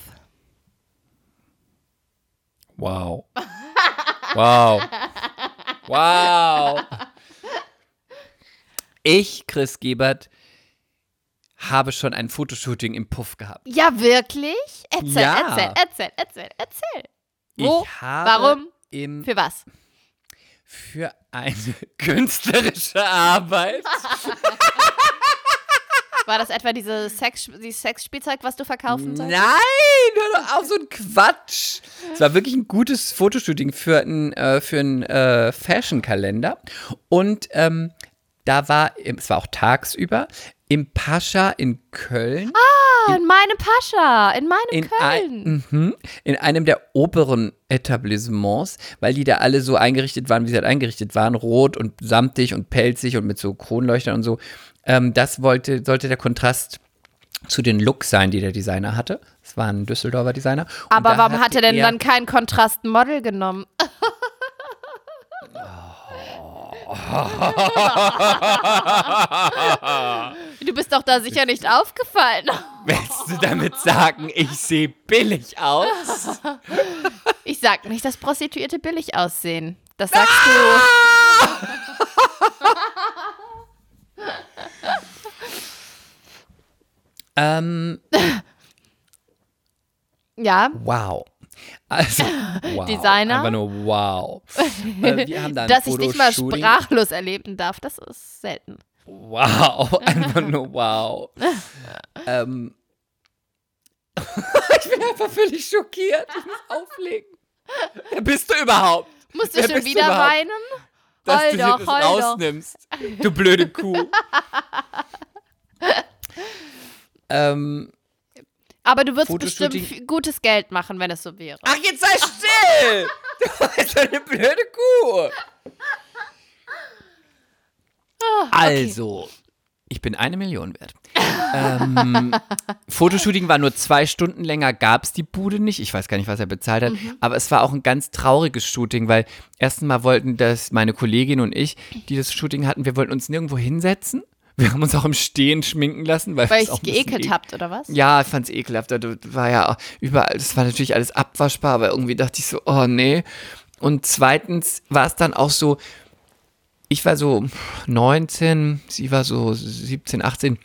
Wow. Wow. Wow. Ich, Chris Gebert, habe schon ein Fotoshooting im Puff gehabt. Ja, wirklich? Erzähl, Ja. erzähl, erzähl, erzähl, erzähl. Wo? Ich habe Warum? Für was? Für eine künstlerische Arbeit. War das etwa diese Sex, dieses Sexspielzeug, was du verkaufen sollst? Nein, hör doch auf, so ein Quatsch. Es war wirklich ein gutes Fotoshooting für einen äh, für einen, äh, Fashion-Kalender. Und ähm, da war, es war auch tagsüber, im Pascha in Köln. Ah, in meinem Pascha, in meinem in, Köln. ein, mhm, in einem der oberen Etablissements, weil die da alle so eingerichtet waren, wie sie halt eingerichtet waren, rot und samtig und pelzig und mit so Kronleuchtern und so. Ähm, das wollte, sollte der Kontrast zu den Looks sein, die der Designer hatte. Es war ein Düsseldorfer Designer. Und Aber warum hat er denn dann kein Kontrastmodel genommen? du bist doch da sicher nicht aufgefallen. Willst du damit sagen, ich sehe billig aus? Ich sag nicht, dass Prostituierte billig aussehen. Das sagst ähm, du. Ja, wow. Also, wow. Designer? Einfach nur wow. Äh, wir haben da dass ich nicht mal sprachlos erleben darf, das ist selten. Wow, einfach nur wow. ähm, ich bin einfach völlig schockiert. Ich muss auflegen. Wer bist du überhaupt? Musst du Wer schon du wieder überhaupt? weinen? Dass Heul du doch, dir das doch. rausnimmst. Du blöde Kuh. ähm, Aber du würdest bestimmt gutes Geld machen, wenn es so wäre. ach, jetzt sei still! Du bist eine blöde Kuh. Also, ich bin eine Million wert. ähm, Fotoshooting war nur zwei Stunden länger, gab es die Bude nicht. Ich weiß gar nicht, was er bezahlt hat. Aber es war auch ein ganz trauriges Shooting, weil erstens mal wollten das meine Kollegin und ich, die das Shooting hatten, wir wollten uns nirgendwo hinsetzen. Wir haben uns auch im Stehen schminken lassen, weil, Weil ich es geekelt ek- habt, oder was? ja, ich fand's ekelhaft. Da war ja überall, das war natürlich alles abwaschbar, aber irgendwie dachte ich so, oh nee. Und zweitens war es dann auch so, ich war so 19, sie war so 17, 18.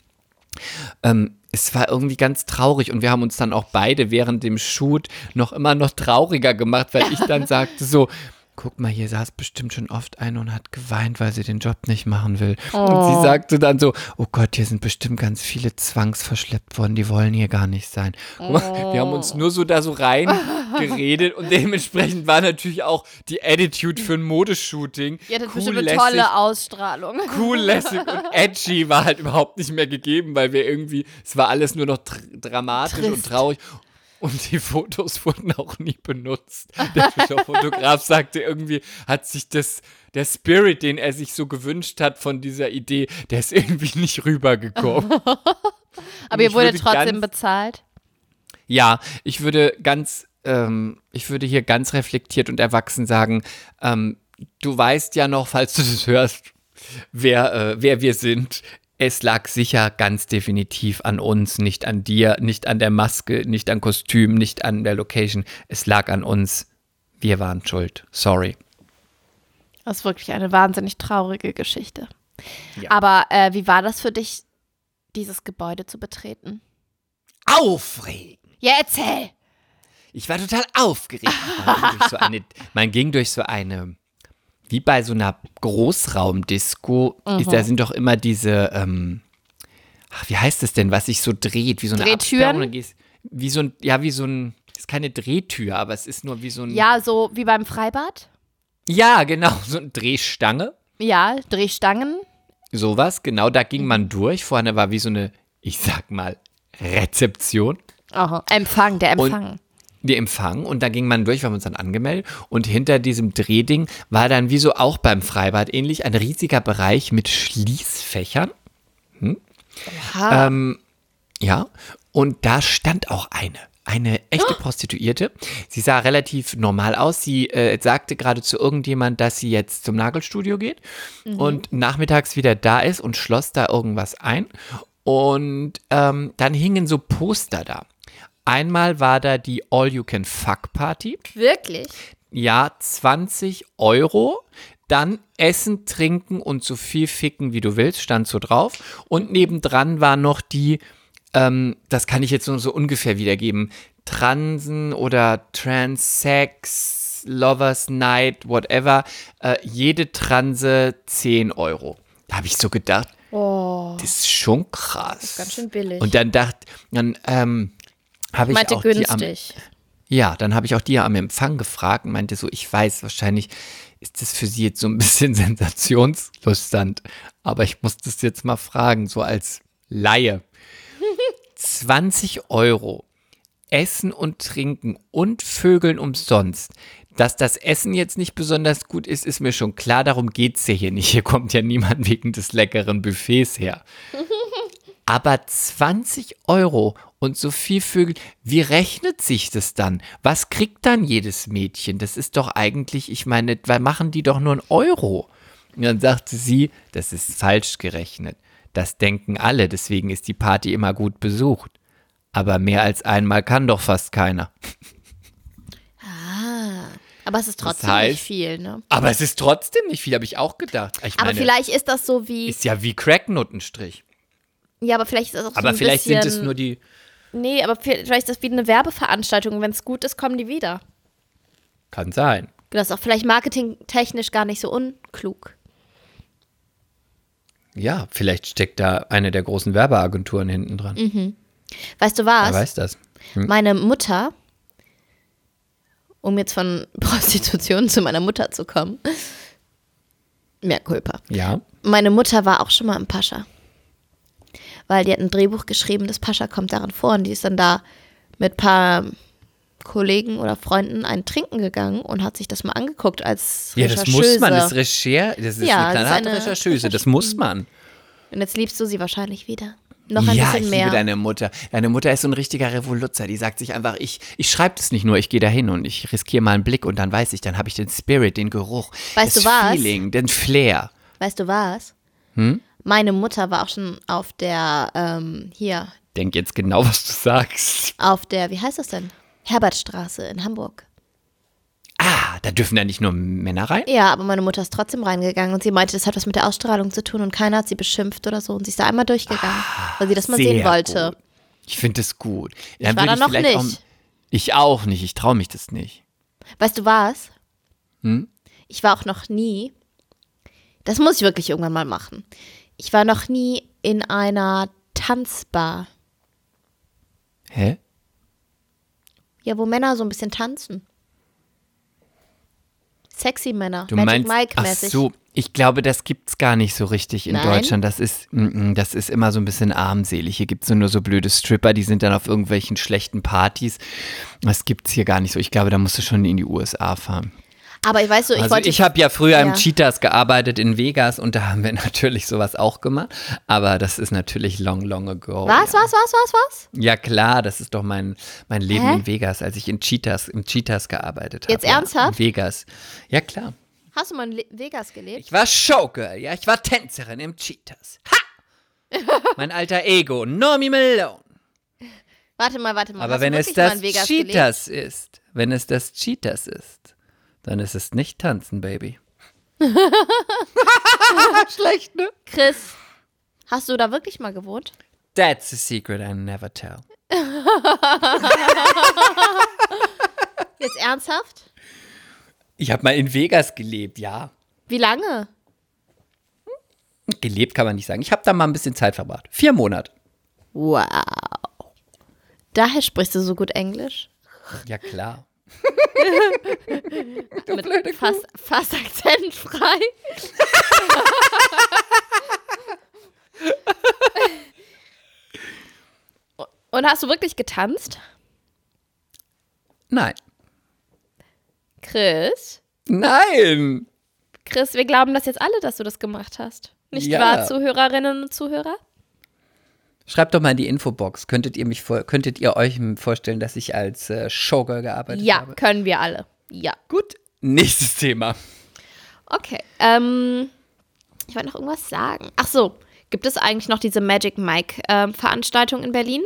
Ähm, es war irgendwie ganz traurig und wir haben uns dann auch beide während dem Shoot noch immer noch trauriger gemacht, weil ich dann sagte so, guck mal, hier saß bestimmt schon oft eine und hat geweint, weil sie den Job nicht machen will. Und sie sagte dann so, oh Gott, hier sind bestimmt ganz viele zwangsverschleppt worden, die wollen hier gar nicht sein. Wir haben uns nur so da so reingeredet und dementsprechend war natürlich auch die Attitude für ein Modeshooting Ihr hattet cool, bestimmt eine lässig, tolle Ausstrahlung. cool, lässig und edgy war halt überhaupt nicht mehr gegeben, weil wir irgendwie, es war alles nur noch dr dramatisch und Trist. traurig. Und die Fotos wurden auch nie benutzt. Der Fotograf sagte irgendwie, hat sich das, der Spirit, den er sich so gewünscht hat von dieser Idee, der ist irgendwie nicht rübergekommen. Aber ihr würde trotzdem ganz- bezahlt. Ja, ich würde ganz, ähm, ich würde hier ganz reflektiert und erwachsen sagen, ähm, du weißt ja noch, falls du das hörst, wer, äh, wer wir sind. Es lag sicher ganz definitiv an uns, nicht an dir, nicht an der Maske, nicht an Kostüm, nicht an der Location. Es lag an uns. Wir waren schuld. Sorry. Das ist wirklich eine wahnsinnig traurige Geschichte. Ja. Aber äh, wie war das für dich, dieses Gebäude zu betreten? Aufregend. Ja, erzähl! Ich war total aufgeregt. Man ging durch so eine, man ging durch so eine, wie bei so einer Großraumdisco, ist, da sind doch immer diese, ähm, ach, wie heißt das denn, was sich so dreht, wie so eine Drehtüren? Wie so ein, ja, wie so ein, ist keine Drehtür, aber es ist nur wie so ein, Ja, so wie beim Freibad? ja genau, so eine Drehstange, Ja, Drehstangen. sowas, genau, da ging man durch. Vorne war wie so eine, ich sag mal, Rezeption. Aha. Empfang, der Und- Empfang. Die Empfang und da ging man durch, wir haben uns dann angemeldet und hinter diesem Drehding war dann wie so auch beim Freibad ähnlich ein riesiger Bereich mit Schließfächern. Hm? Ähm, ja, und da stand auch eine. Eine echte Prostituierte. Sie sah relativ normal aus. Sie äh, sagte gerade zu irgendjemand, dass sie jetzt zum Nagelstudio geht und nachmittags wieder da ist und schloss da irgendwas ein. Und ähm, dann hingen so Poster da. Einmal war da die All-You-Can-Fuck-Party. Wirklich? Ja, 20 Euro. Dann Essen, Trinken und so viel ficken, wie du willst, stand so drauf. Und nebendran war noch die, ähm, das kann ich jetzt nur so ungefähr wiedergeben, Transen oder Transex, Lovers Night, whatever. Äh, jede Transe 10 Euro. Da habe ich so gedacht, Oh, das ist schon krass. ganz schön billig. Und dann dachte, dann ähm, habe ich meinte auch die am, günstig. ja, dann habe ich auch die am Empfang gefragt und meinte so, ich weiß, wahrscheinlich ist das für sie jetzt so ein bisschen sensationslustig, aber ich muss das jetzt mal fragen, so als Laie. 20 Euro. Essen und Trinken und Vögeln umsonst. Dass das Essen jetzt nicht besonders gut ist, ist mir schon klar. Darum geht es ja hier nicht. Hier kommt ja niemand wegen des leckeren Buffets her. Aber 20 Euro und so viel Vögel, wie rechnet sich das dann? Was kriegt dann jedes Mädchen? Das ist doch eigentlich, ich meine, weil machen die doch nur einen Euro. Und dann sagte sie, das ist falsch gerechnet. Das denken alle, deswegen ist die Party immer gut besucht. Aber mehr als einmal kann doch fast keiner. Aber es ist trotzdem heißt- nicht viel, ne? Aber es ist trotzdem nicht viel, habe ich auch gedacht. Ich Aber meine, vielleicht ist das so wie. ist ja wie Cracknottenstrich. Ja, aber vielleicht ist das auch so Aber ein vielleicht bisschen, sind es nur die. Nee, aber vielleicht ist das wie eine Werbeveranstaltung. Wenn es gut ist, kommen die wieder. Kann sein. Das ist auch vielleicht marketingtechnisch gar nicht so unklug. Ja, vielleicht steckt da eine der großen Werbeagenturen hinten dran. Mhm. Weißt du Wer was? weiß das? Meine Mutter, um jetzt von Prostitution zu meiner Mutter zu kommen, mehr Culpa. Ja. Meine Mutter war auch schon mal im Pascha. Weil die hat ein Drehbuch geschrieben, das Pascha kommt darin vor und die ist dann da mit ein paar Kollegen oder Freunden ein Trinken gegangen und hat sich das mal angeguckt als Ja, das muss man. Das ist. Recher, das ist Ja, eine knallharte Rechercheuse. Das muss man. Und jetzt liebst du sie wahrscheinlich wieder. Noch ein ja, bisschen ich mehr. liebe deine Mutter. Deine Mutter ist so ein richtiger Revoluzer. Die sagt sich einfach, ich, ich schreibe das nicht nur, ich gehe da hin und ich riskiere mal einen Blick und dann weiß ich, dann habe ich den Spirit, den Geruch, Weißt das du was? Feeling, den Flair. Weißt du was? Hm? Meine Mutter war auch schon auf der, ähm, hier, Denk jetzt genau, was du sagst. auf der, wie heißt das denn? Herbertstraße in Hamburg. Ah, da dürfen ja nicht nur Männer rein? Ja, aber meine Mutter ist trotzdem reingegangen und sie meinte, das hat was mit der Ausstrahlung zu tun und keiner hat sie beschimpft oder so und sie ist da einmal durchgegangen, weil sie das mal sehen wollte. Gut. Ich finde es gut. Dann war würde da noch nicht. Auch, ich auch nicht. Ich traue mich das nicht. Weißt du was? Hm? Ich war auch noch nie, das muss ich wirklich irgendwann mal machen. Ich war noch nie in einer Tanzbar. Hä? Ja, wo Männer so ein bisschen tanzen. Sexy Männer, Du Magic meinst, Mike ach mäßig. so, ich glaube, das gibt's gar nicht so richtig in Nein? Deutschland. Das ist, mm, mm, das ist immer so ein bisschen armselig. Hier gibt's nur so blöde Stripper, die sind dann auf irgendwelchen schlechten Partys. Das gibt's hier gar nicht so. Ich glaube, da musst du schon in die USA fahren. Aber ich weiß so, ich also wollte ich habe ja früher im Ja. Cheetahs gearbeitet in Vegas und da haben wir natürlich sowas auch gemacht. Aber das ist natürlich long, long ago. Was, ja. was, was, was, was? Ja klar, das ist doch mein, mein Leben Hä? in Vegas, als ich in Cheetahs, im Cheetahs gearbeitet habe. Jetzt ernsthaft? In Vegas. Ja klar. Hast du mal in Le Vegas gelebt? Ich war Showgirl, ja, ich war Tänzerin im Cheetahs. Ha! mein alter Ego, Normie Malone. Warte mal, warte mal. Aber wenn es das Cheetahs ist, wenn es das Cheetahs ist, dann ist es nicht tanzen, Baby. Schlecht, ne? Chris, hast du da wirklich mal gewohnt? That's a secret I never tell. Jetzt ernsthaft? Ich habe mal in Vegas gelebt, ja. Wie lange? Gelebt kann man nicht sagen. Ich habe da mal ein bisschen Zeit verbracht. Vier Monate. Wow. Daher sprichst du so gut Englisch? Ja, klar. Mit fast, fast akzentfrei. Und hast du wirklich getanzt? Nein. Chris? Nein. Chris, wir glauben das jetzt alle, dass du das gemacht hast. Nicht Ja. wahr, Zuhörerinnen und Zuhörer? Schreibt doch mal in die Infobox. Könntet ihr mich vor, könntet ihr euch vorstellen, dass ich als äh, Showgirl gearbeitet Ja, habe? können wir alle. Ja. Gut. Nächstes Thema. Okay. Ähm, ich wollte noch irgendwas sagen. Ach so, gibt es eigentlich noch diese Magic Mike ähm, Veranstaltung in Berlin?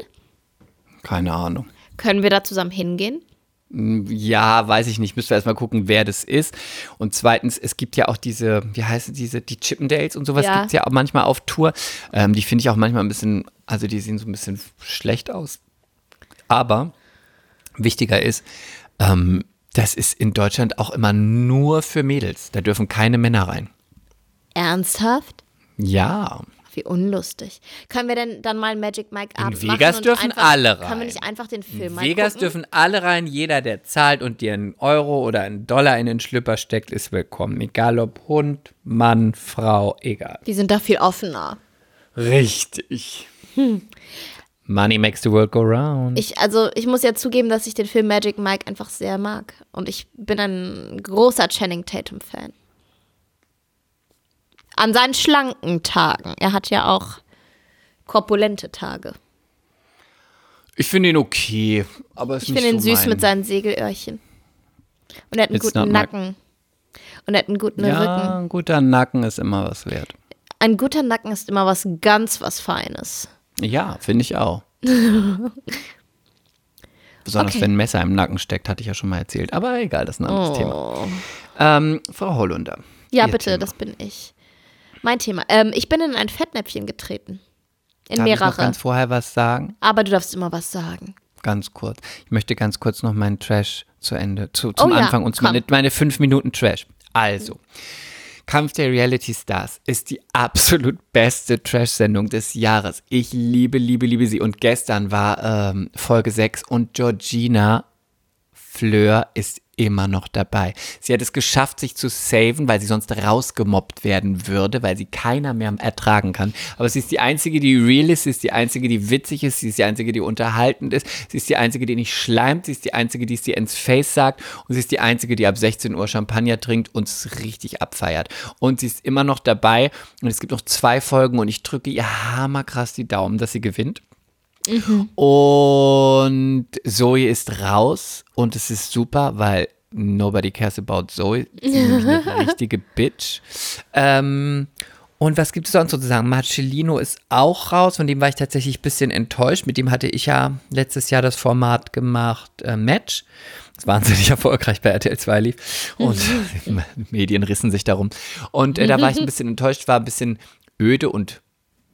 Keine Ahnung. Können wir da zusammen hingehen? Ja, weiß ich nicht. Müssen wir erstmal gucken, wer das ist. Und zweitens, es gibt ja auch diese, wie heißen diese, die Chippendales und sowas Ja. gibt es ja auch manchmal auf Tour. Ähm, die finde ich auch manchmal ein bisschen, also die sehen so ein bisschen schlecht aus. Aber wichtiger ist, ähm, das ist in Deutschland auch immer nur für Mädels. Da dürfen keine Männer rein. Ernsthaft? Ja. Wie unlustig. Können wir denn dann mal Magic Mike In Abend Vegas machen und dürfen einfach, alle Können rein. wir nicht einfach den Film In Vegas gucken? dürfen alle rein. Jeder, der zahlt und dir einen Euro oder einen Dollar in den Schlüpper steckt, ist willkommen. Egal ob Hund, Mann, Frau, egal. Die sind da viel offener. Richtig. Money makes the world go round. Ich, also, ich muss ja zugeben, dass ich den Film Magic Mike einfach sehr mag. Und ich bin ein großer Channing Tatum-Fan. An seinen schlanken Tagen. Er hat ja auch korpulente Tage. Ich finde ihn okay, aber es ist Ich nicht finde ihn so süß mein. mit seinen Segelöhrchen. Und er hat einen It's guten Nacken. Und er hat einen guten Rücken. Ja, ein guter Nacken ist immer was wert. Ein guter Nacken ist immer was ganz was Feines. Ja, finde ich auch. Besonders Okay. wenn ein Messer im Nacken steckt, hatte ich ja schon mal erzählt. Aber egal, das ist ein anderes Thema. Oh. Ähm, Frau Hollunder. Ja, bitte, Thema. das bin ich. Mein Thema. Ähm, ich bin in ein Fettnäpfchen getreten. In Darf ich noch mehrere. ganz vorher was sagen? Aber du darfst immer was sagen. Ganz kurz. Ich möchte ganz kurz noch meinen Trash zu Ende, zu, zum Oh ja, Anfang und meine, meine fünf Minuten Trash. Also, Kampf der Reality Stars ist die absolut beste Trash-Sendung des Jahres. Ich liebe, liebe, liebe sie. Und gestern war ähm, Folge 6 und Georgina Fleur ist immer noch dabei. Sie hat es geschafft, sich zu saven, weil sie sonst rausgemobbt werden würde, weil sie keiner mehr ertragen kann. Aber sie ist die Einzige, die real ist, sie ist die Einzige, die witzig ist, sie ist die Einzige, die unterhaltend ist, sie ist die Einzige, die nicht schleimt, sie ist die Einzige, die es dir ins Face sagt und sie ist die Einzige, die ab 16 Uhr Champagner trinkt und es richtig abfeiert. Und sie ist immer noch dabei und es gibt noch zwei Folgen und ich drücke ihr hammerkrass die Daumen, dass sie gewinnt. Und Zoe ist raus und es ist super, weil nobody cares about Zoe. Sie ist eine richtige Bitch. Ähm, und was gibt es sonst sozusagen? Marcellino ist auch raus, von dem war ich tatsächlich ein bisschen enttäuscht. Mit dem hatte ich ja letztes Jahr das Format gemacht, äh, Match. Das wahnsinnig erfolgreich bei RTL 2 lief. Und Medien rissen sich darum. Und äh, da war ich ein bisschen enttäuscht, war ein bisschen öde und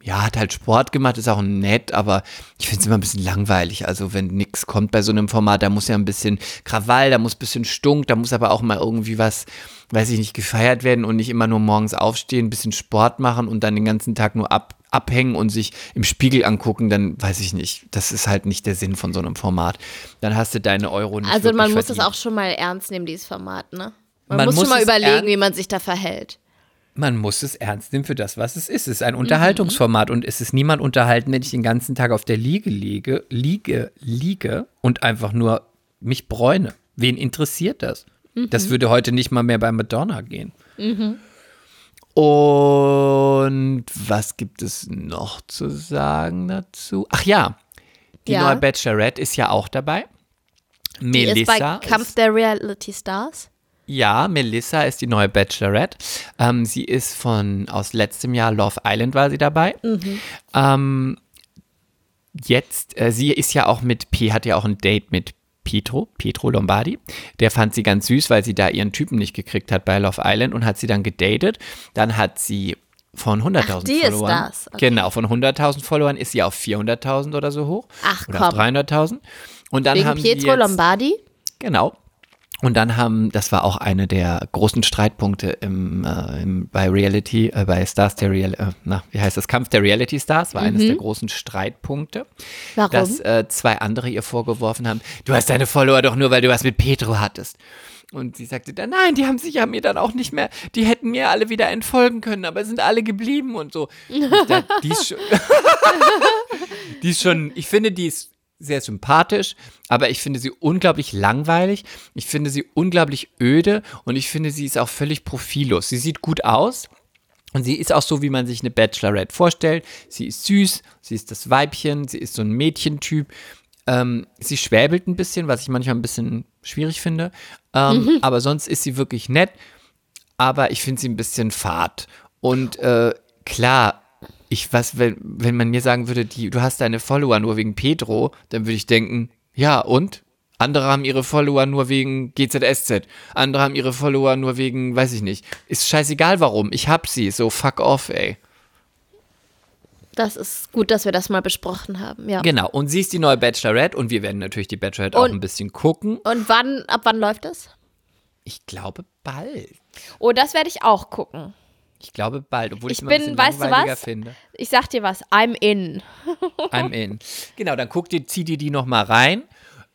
ja, hat halt Sport gemacht, ist auch nett, aber ich finde es immer ein bisschen langweilig. Also wenn nichts kommt bei so einem Format, da muss ja ein bisschen Krawall, da muss ein bisschen Stunk, da muss aber auch mal irgendwie was, weiß ich nicht, gefeiert werden und nicht immer nur morgens aufstehen, ein bisschen Sport machen und dann den ganzen Tag nur ab, abhängen und sich im Spiegel angucken, dann weiß ich nicht. Das ist halt nicht der Sinn von so einem Format. Dann hast du deine Euro nicht Also man muss verdient. das auch schon mal ernst nehmen, dieses Format, ne? Man, Man muss, muss schon mal überlegen, wie man sich da verhält. Man muss es ernst nehmen für das, was es ist. Es ist ein Unterhaltungsformat und es ist niemand unterhalten, wenn ich den ganzen Tag auf der Liege liege, liege, liege und einfach nur mich bräune. Wen interessiert das? Das würde heute nicht mal mehr bei Madonna gehen. Und was gibt es noch zu sagen dazu? Ach ja, die Ja. neue Bachelorette ist ja auch dabei. Die Melissa ist bei Kampf der Reality Stars. Ja, Melissa ist die neue Bachelorette. Ähm, sie ist von aus letztem Jahr Love Island war sie dabei. Ähm, jetzt, äh, sie ist ja auch mit P, hat ja auch ein Date mit Pietro, Pietro Lombardi. Der fand sie ganz süß, weil sie da ihren Typen nicht gekriegt hat bei Love Island und hat sie dann gedatet. Dann hat sie von 100.000 Ach, die ist Followern. das. Okay. Genau, von 100.000 Followern ist sie auf 400.000 oder so hoch. Ach, oder komm. 300.000. Und dann Wegen haben Pietro jetzt, Lombardi. Genau. Und dann haben, das war auch eine der großen Streitpunkte im, äh, im, bei Reality, äh, bei Stars der Real, äh, na, wie heißt das, Kampf der Reality Stars, war eines der großen Streitpunkte, Warum? dass äh, zwei andere ihr vorgeworfen haben, du hast deine Follower doch nur, weil du was mit Petro hattest. Und sie sagte dann, nein, die haben sich ja mir dann auch nicht mehr, die hätten mir alle wieder entfolgen können, aber sind alle geblieben und so. Und dachte, die ist schon, die ist schon, ich finde, die ist sehr sympathisch, aber ich finde sie unglaublich langweilig. Ich finde sie unglaublich öde und ich finde, sie ist auch völlig profillos. Sie sieht gut aus Und sie ist auch so, wie man sich eine Bachelorette vorstellt. Sie ist süß, sie ist das Weibchen, sie ist so ein Mädchentyp. Ähm, sie schwäbelt ein bisschen, was ich manchmal ein bisschen schwierig finde. Ähm, Aber sonst ist sie wirklich nett. Aber ich finde sie ein bisschen fad. Und äh, klar, ich was, wenn, wenn man mir sagen würde, die, du hast deine Follower nur wegen Pedro, dann würde ich denken, ja, und? Andere haben ihre Follower nur wegen GZSZ. Andere haben ihre Follower nur wegen, weiß ich nicht. Ist scheißegal warum. Ich hab sie. So fuck off, ey. Das ist gut, dass wir das mal besprochen haben, ja. Genau. Und sie ist die neue Bachelorette und wir werden natürlich die Bachelorette auch Und- ein bisschen gucken. Und wann, ab wann läuft das? Ich glaube bald. Oh, das werde ich auch gucken. Ich glaube bald, obwohl ich Ich immer bin- bisschen weißt du was? finde. Ich sag dir was, I'm in. I'm in. Genau, dann guck dir, zieh dir die noch mal rein.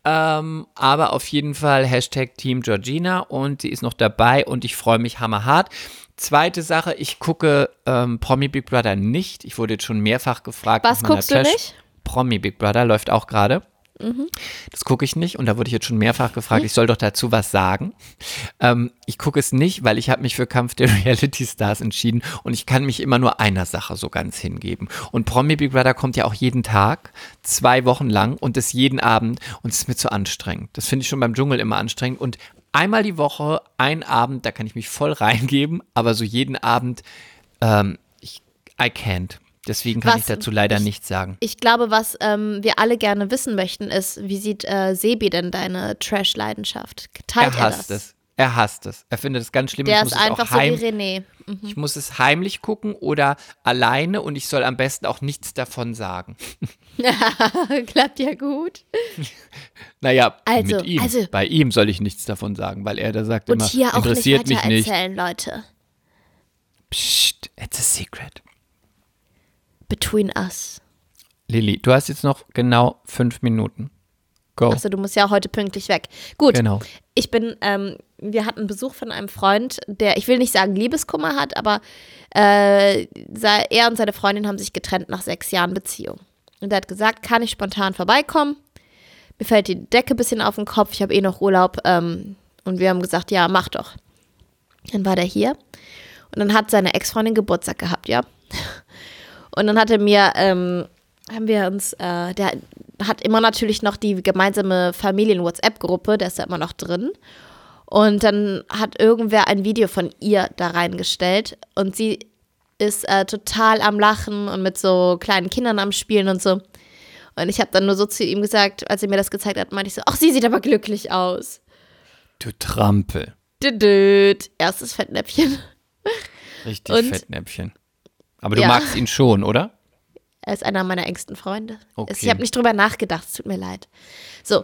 Ähm, aber auf jeden Fall Hashtag Team Georgina und sie ist noch dabei und ich freue mich hammerhart. Zweite Sache, ich gucke ähm, Promi Big Brother nicht. Ich wurde jetzt schon mehrfach gefragt. Was guckst du nicht? Promi Big Brother läuft auch gerade. Mhm. Das gucke ich nicht und da wurde ich jetzt schon mehrfach gefragt, ich soll doch dazu was sagen. Ähm, ich gucke es nicht, weil ich habe mich für Kampf der Reality Stars entschieden und ich kann mich immer nur einer Sache so ganz hingeben. Und Promi Big Brother kommt ja auch jeden Tag, zwei Wochen lang und das jeden Abend und es ist mir zu anstrengend. Das finde ich schon beim Dschungel immer anstrengend und einmal die Woche, ein Abend, da kann ich mich voll reingeben, aber so jeden Abend, ähm, ich, I can't. Deswegen kann Was ich dazu leider ich- nichts sagen. Ich glaube, was ähm, wir alle gerne wissen möchten, ist, wie sieht äh, Sebi denn deine Trash-Leidenschaft? Teilt er er, hasst das? es. Er hasst es. Er findet es ganz schlimm. Der ich ist einfach so wie René. Ich muss es heimlich gucken oder alleine und ich soll am besten auch nichts davon sagen. Klappt ja gut. Naja, Also, mit ihm. also- Bei ihm soll ich nichts davon sagen, weil er da sagt Und immer, hier auch nicht interessiert mich weiter nicht. erzählen, Leute. Psst, it's a secret. Between us. Lilly, du hast jetzt noch genau fünf Minuten. Go. Achso, du musst ja heute pünktlich weg. Gut. Genau. Ich bin, ähm, wir hatten Besuch von einem Freund, der, ich will nicht sagen Liebeskummer hat, aber äh, er und seine Freundin haben sich getrennt nach sechs Jahren Beziehung. Und er hat gesagt, kann ich spontan vorbeikommen? Mir fällt die Decke ein bisschen auf den Kopf, ich habe eh noch Urlaub. Ähm, und wir haben gesagt, ja, mach doch. Dann war der hier und dann hat seine Ex-Freundin Geburtstag gehabt, ja. Und dann hat er mir, ähm, haben wir uns, äh, der hat immer natürlich noch die gemeinsame Familien-WhatsApp-Gruppe, der ist da immer noch drin. Und dann hat irgendwer ein Video von ihr da reingestellt und sie ist äh, total am Lachen und mit so kleinen Kindern am Spielen und so. Und ich habe dann nur so zu ihm gesagt, als er mir das gezeigt hat, meinte ich so, ach, sie sieht aber glücklich aus. Du Trampel. Düdüt. Erstes Fettnäpfchen. Richtig Und- Fettnäpfchen. Aber du Ja. magst ihn schon, oder? Er ist einer meiner engsten Freunde. Okay. Ich habe nicht drüber nachgedacht, es tut mir leid. So.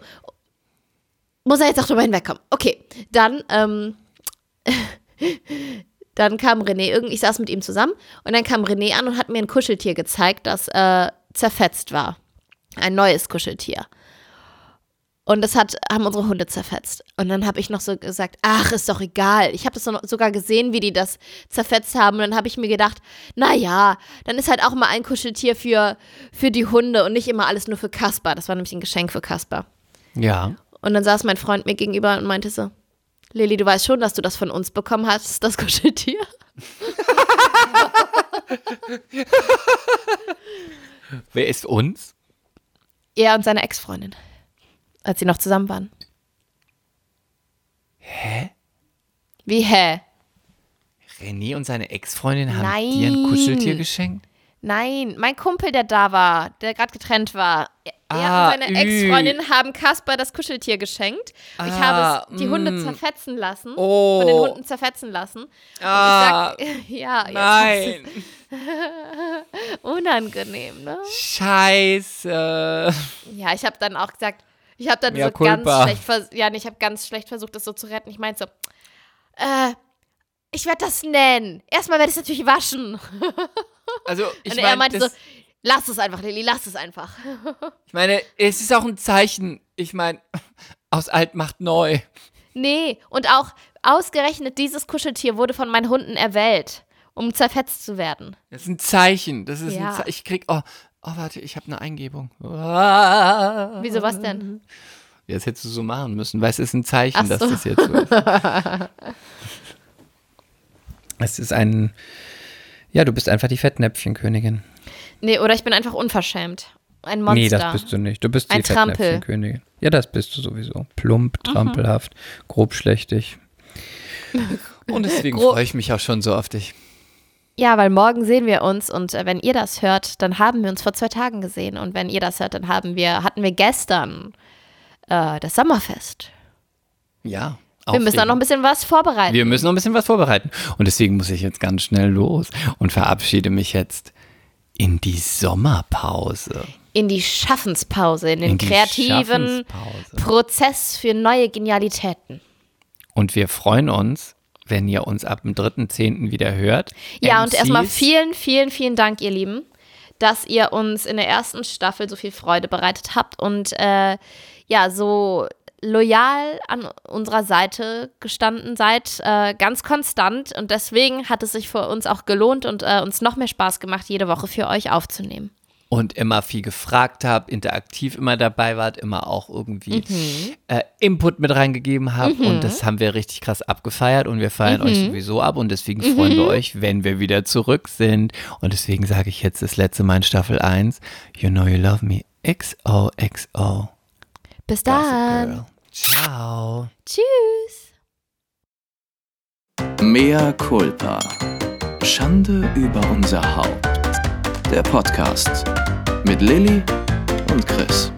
Muss er jetzt auch drüber hinwegkommen. Okay, dann, ähm, dann kam René, irgend, ich saß mit ihm zusammen und dann kam René an und hat mir ein Kuscheltier gezeigt, das äh, zerfetzt war. Ein neues Kuscheltier. Und das hat, haben unsere Hunde zerfetzt. Und dann habe ich noch so gesagt, ach, ist doch egal. Ich habe das so- sogar gesehen, wie die das zerfetzt haben. Und dann habe ich mir gedacht, naja, dann ist halt auch mal ein Kuscheltier für, für die Hunde und nicht immer alles nur für Kasper. Das war nämlich ein Geschenk für Kasper. Ja. Und dann saß mein Freund mir gegenüber und meinte so, Lilly, du weißt schon, dass du das von uns bekommen hast, das Kuscheltier. Wer ist uns? Er und seine Ex-Freundin. Als sie noch zusammen waren. Hä? Wie, hä? René und seine Ex-Freundin haben Nein. dir ein Kuscheltier geschenkt? Nein, mein Kumpel, der da war, der gerade getrennt war. Er Ah, und seine. Ex-Freundin haben Kasper das Kuscheltier geschenkt. ich Ah, habe es die Hunde mm. zerfetzen lassen. Oh. Von den Hunden zerfetzen lassen. Und Ah, ich sag, ja, nein. unangenehm, ne? Scheiße. Ja, ich habe dann auch gesagt, ich habe dann Mea so ganz schlecht, ja, nee, ich habe ganz schlecht versucht, das so zu retten. Ich meinte so, äh, ich werde das nennen. Erstmal werde ich es natürlich waschen. Also, ich Und er meine, meinte so, lass es einfach, Lilly, lass es einfach. ich meine, es ist auch ein Zeichen. Ich meine, aus alt macht neu. Nee, und auch ausgerechnet dieses Kuscheltier wurde von meinen Hunden erwählt, um zerfetzt zu werden. Das ist ein Zeichen. Das ist Ja. ein Zeichen. Ich krieg, oh, oh, warte, ich habe eine Eingebung. Wieso was denn? Das hättest du so machen müssen, weil es ist ein Zeichen, Ach dass so. das jetzt so ist. es ist ein, Ja, du bist einfach die Fettnäpfchenkönigin. Nee, oder ich bin einfach unverschämt. Ein Monster. Nee, das bist du nicht. Du bist Ein die. Fettnäpfchenkönigin. Ja, das bist du sowieso. Plump, trampelhaft, grobschlächtig. Und deswegen Gro- freue ich mich auch schon so auf dich. Ja, weil morgen sehen wir uns und äh, wenn ihr das hört, dann haben wir uns vor zwei Tagen gesehen und wenn ihr das hört, dann haben wir, hatten wir gestern äh, das Sommerfest. Ja. Wir müssen auch noch ein bisschen was vorbereiten. Wir müssen noch ein bisschen was vorbereiten. Und deswegen muss ich jetzt ganz schnell los und verabschiede mich jetzt in die Sommerpause. in die Schaffenspause, in den In kreativen. Prozess für neue Genialitäten. Und wir freuen uns, wenn ihr uns ab dem 3.10. wieder hört. Ja, und MCs. erstmal vielen, vielen, vielen Dank, ihr Lieben, dass ihr uns in der ersten Staffel so viel Freude bereitet habt und äh, ja, so loyal an unserer Seite gestanden seid, äh, ganz konstant. Und deswegen hat es sich für uns auch gelohnt und äh, uns noch mehr Spaß gemacht, jede Woche für euch aufzunehmen. Und immer viel gefragt habt, interaktiv immer dabei wart, immer auch irgendwie Mhm. äh, Input mit reingegeben habt. Und das haben wir richtig krass abgefeiert und wir feiern euch Mhm. sowieso ab und deswegen freuen wir euch, wenn wir wieder zurück sind. Und deswegen sage ich jetzt das letzte Mal in Staffel 1, You know you love me, XOXO. Bis dann. Ciao. Tschüss. Mea culpa. Schande über unser Haupt. Der Podcast mit Lilly und Chris.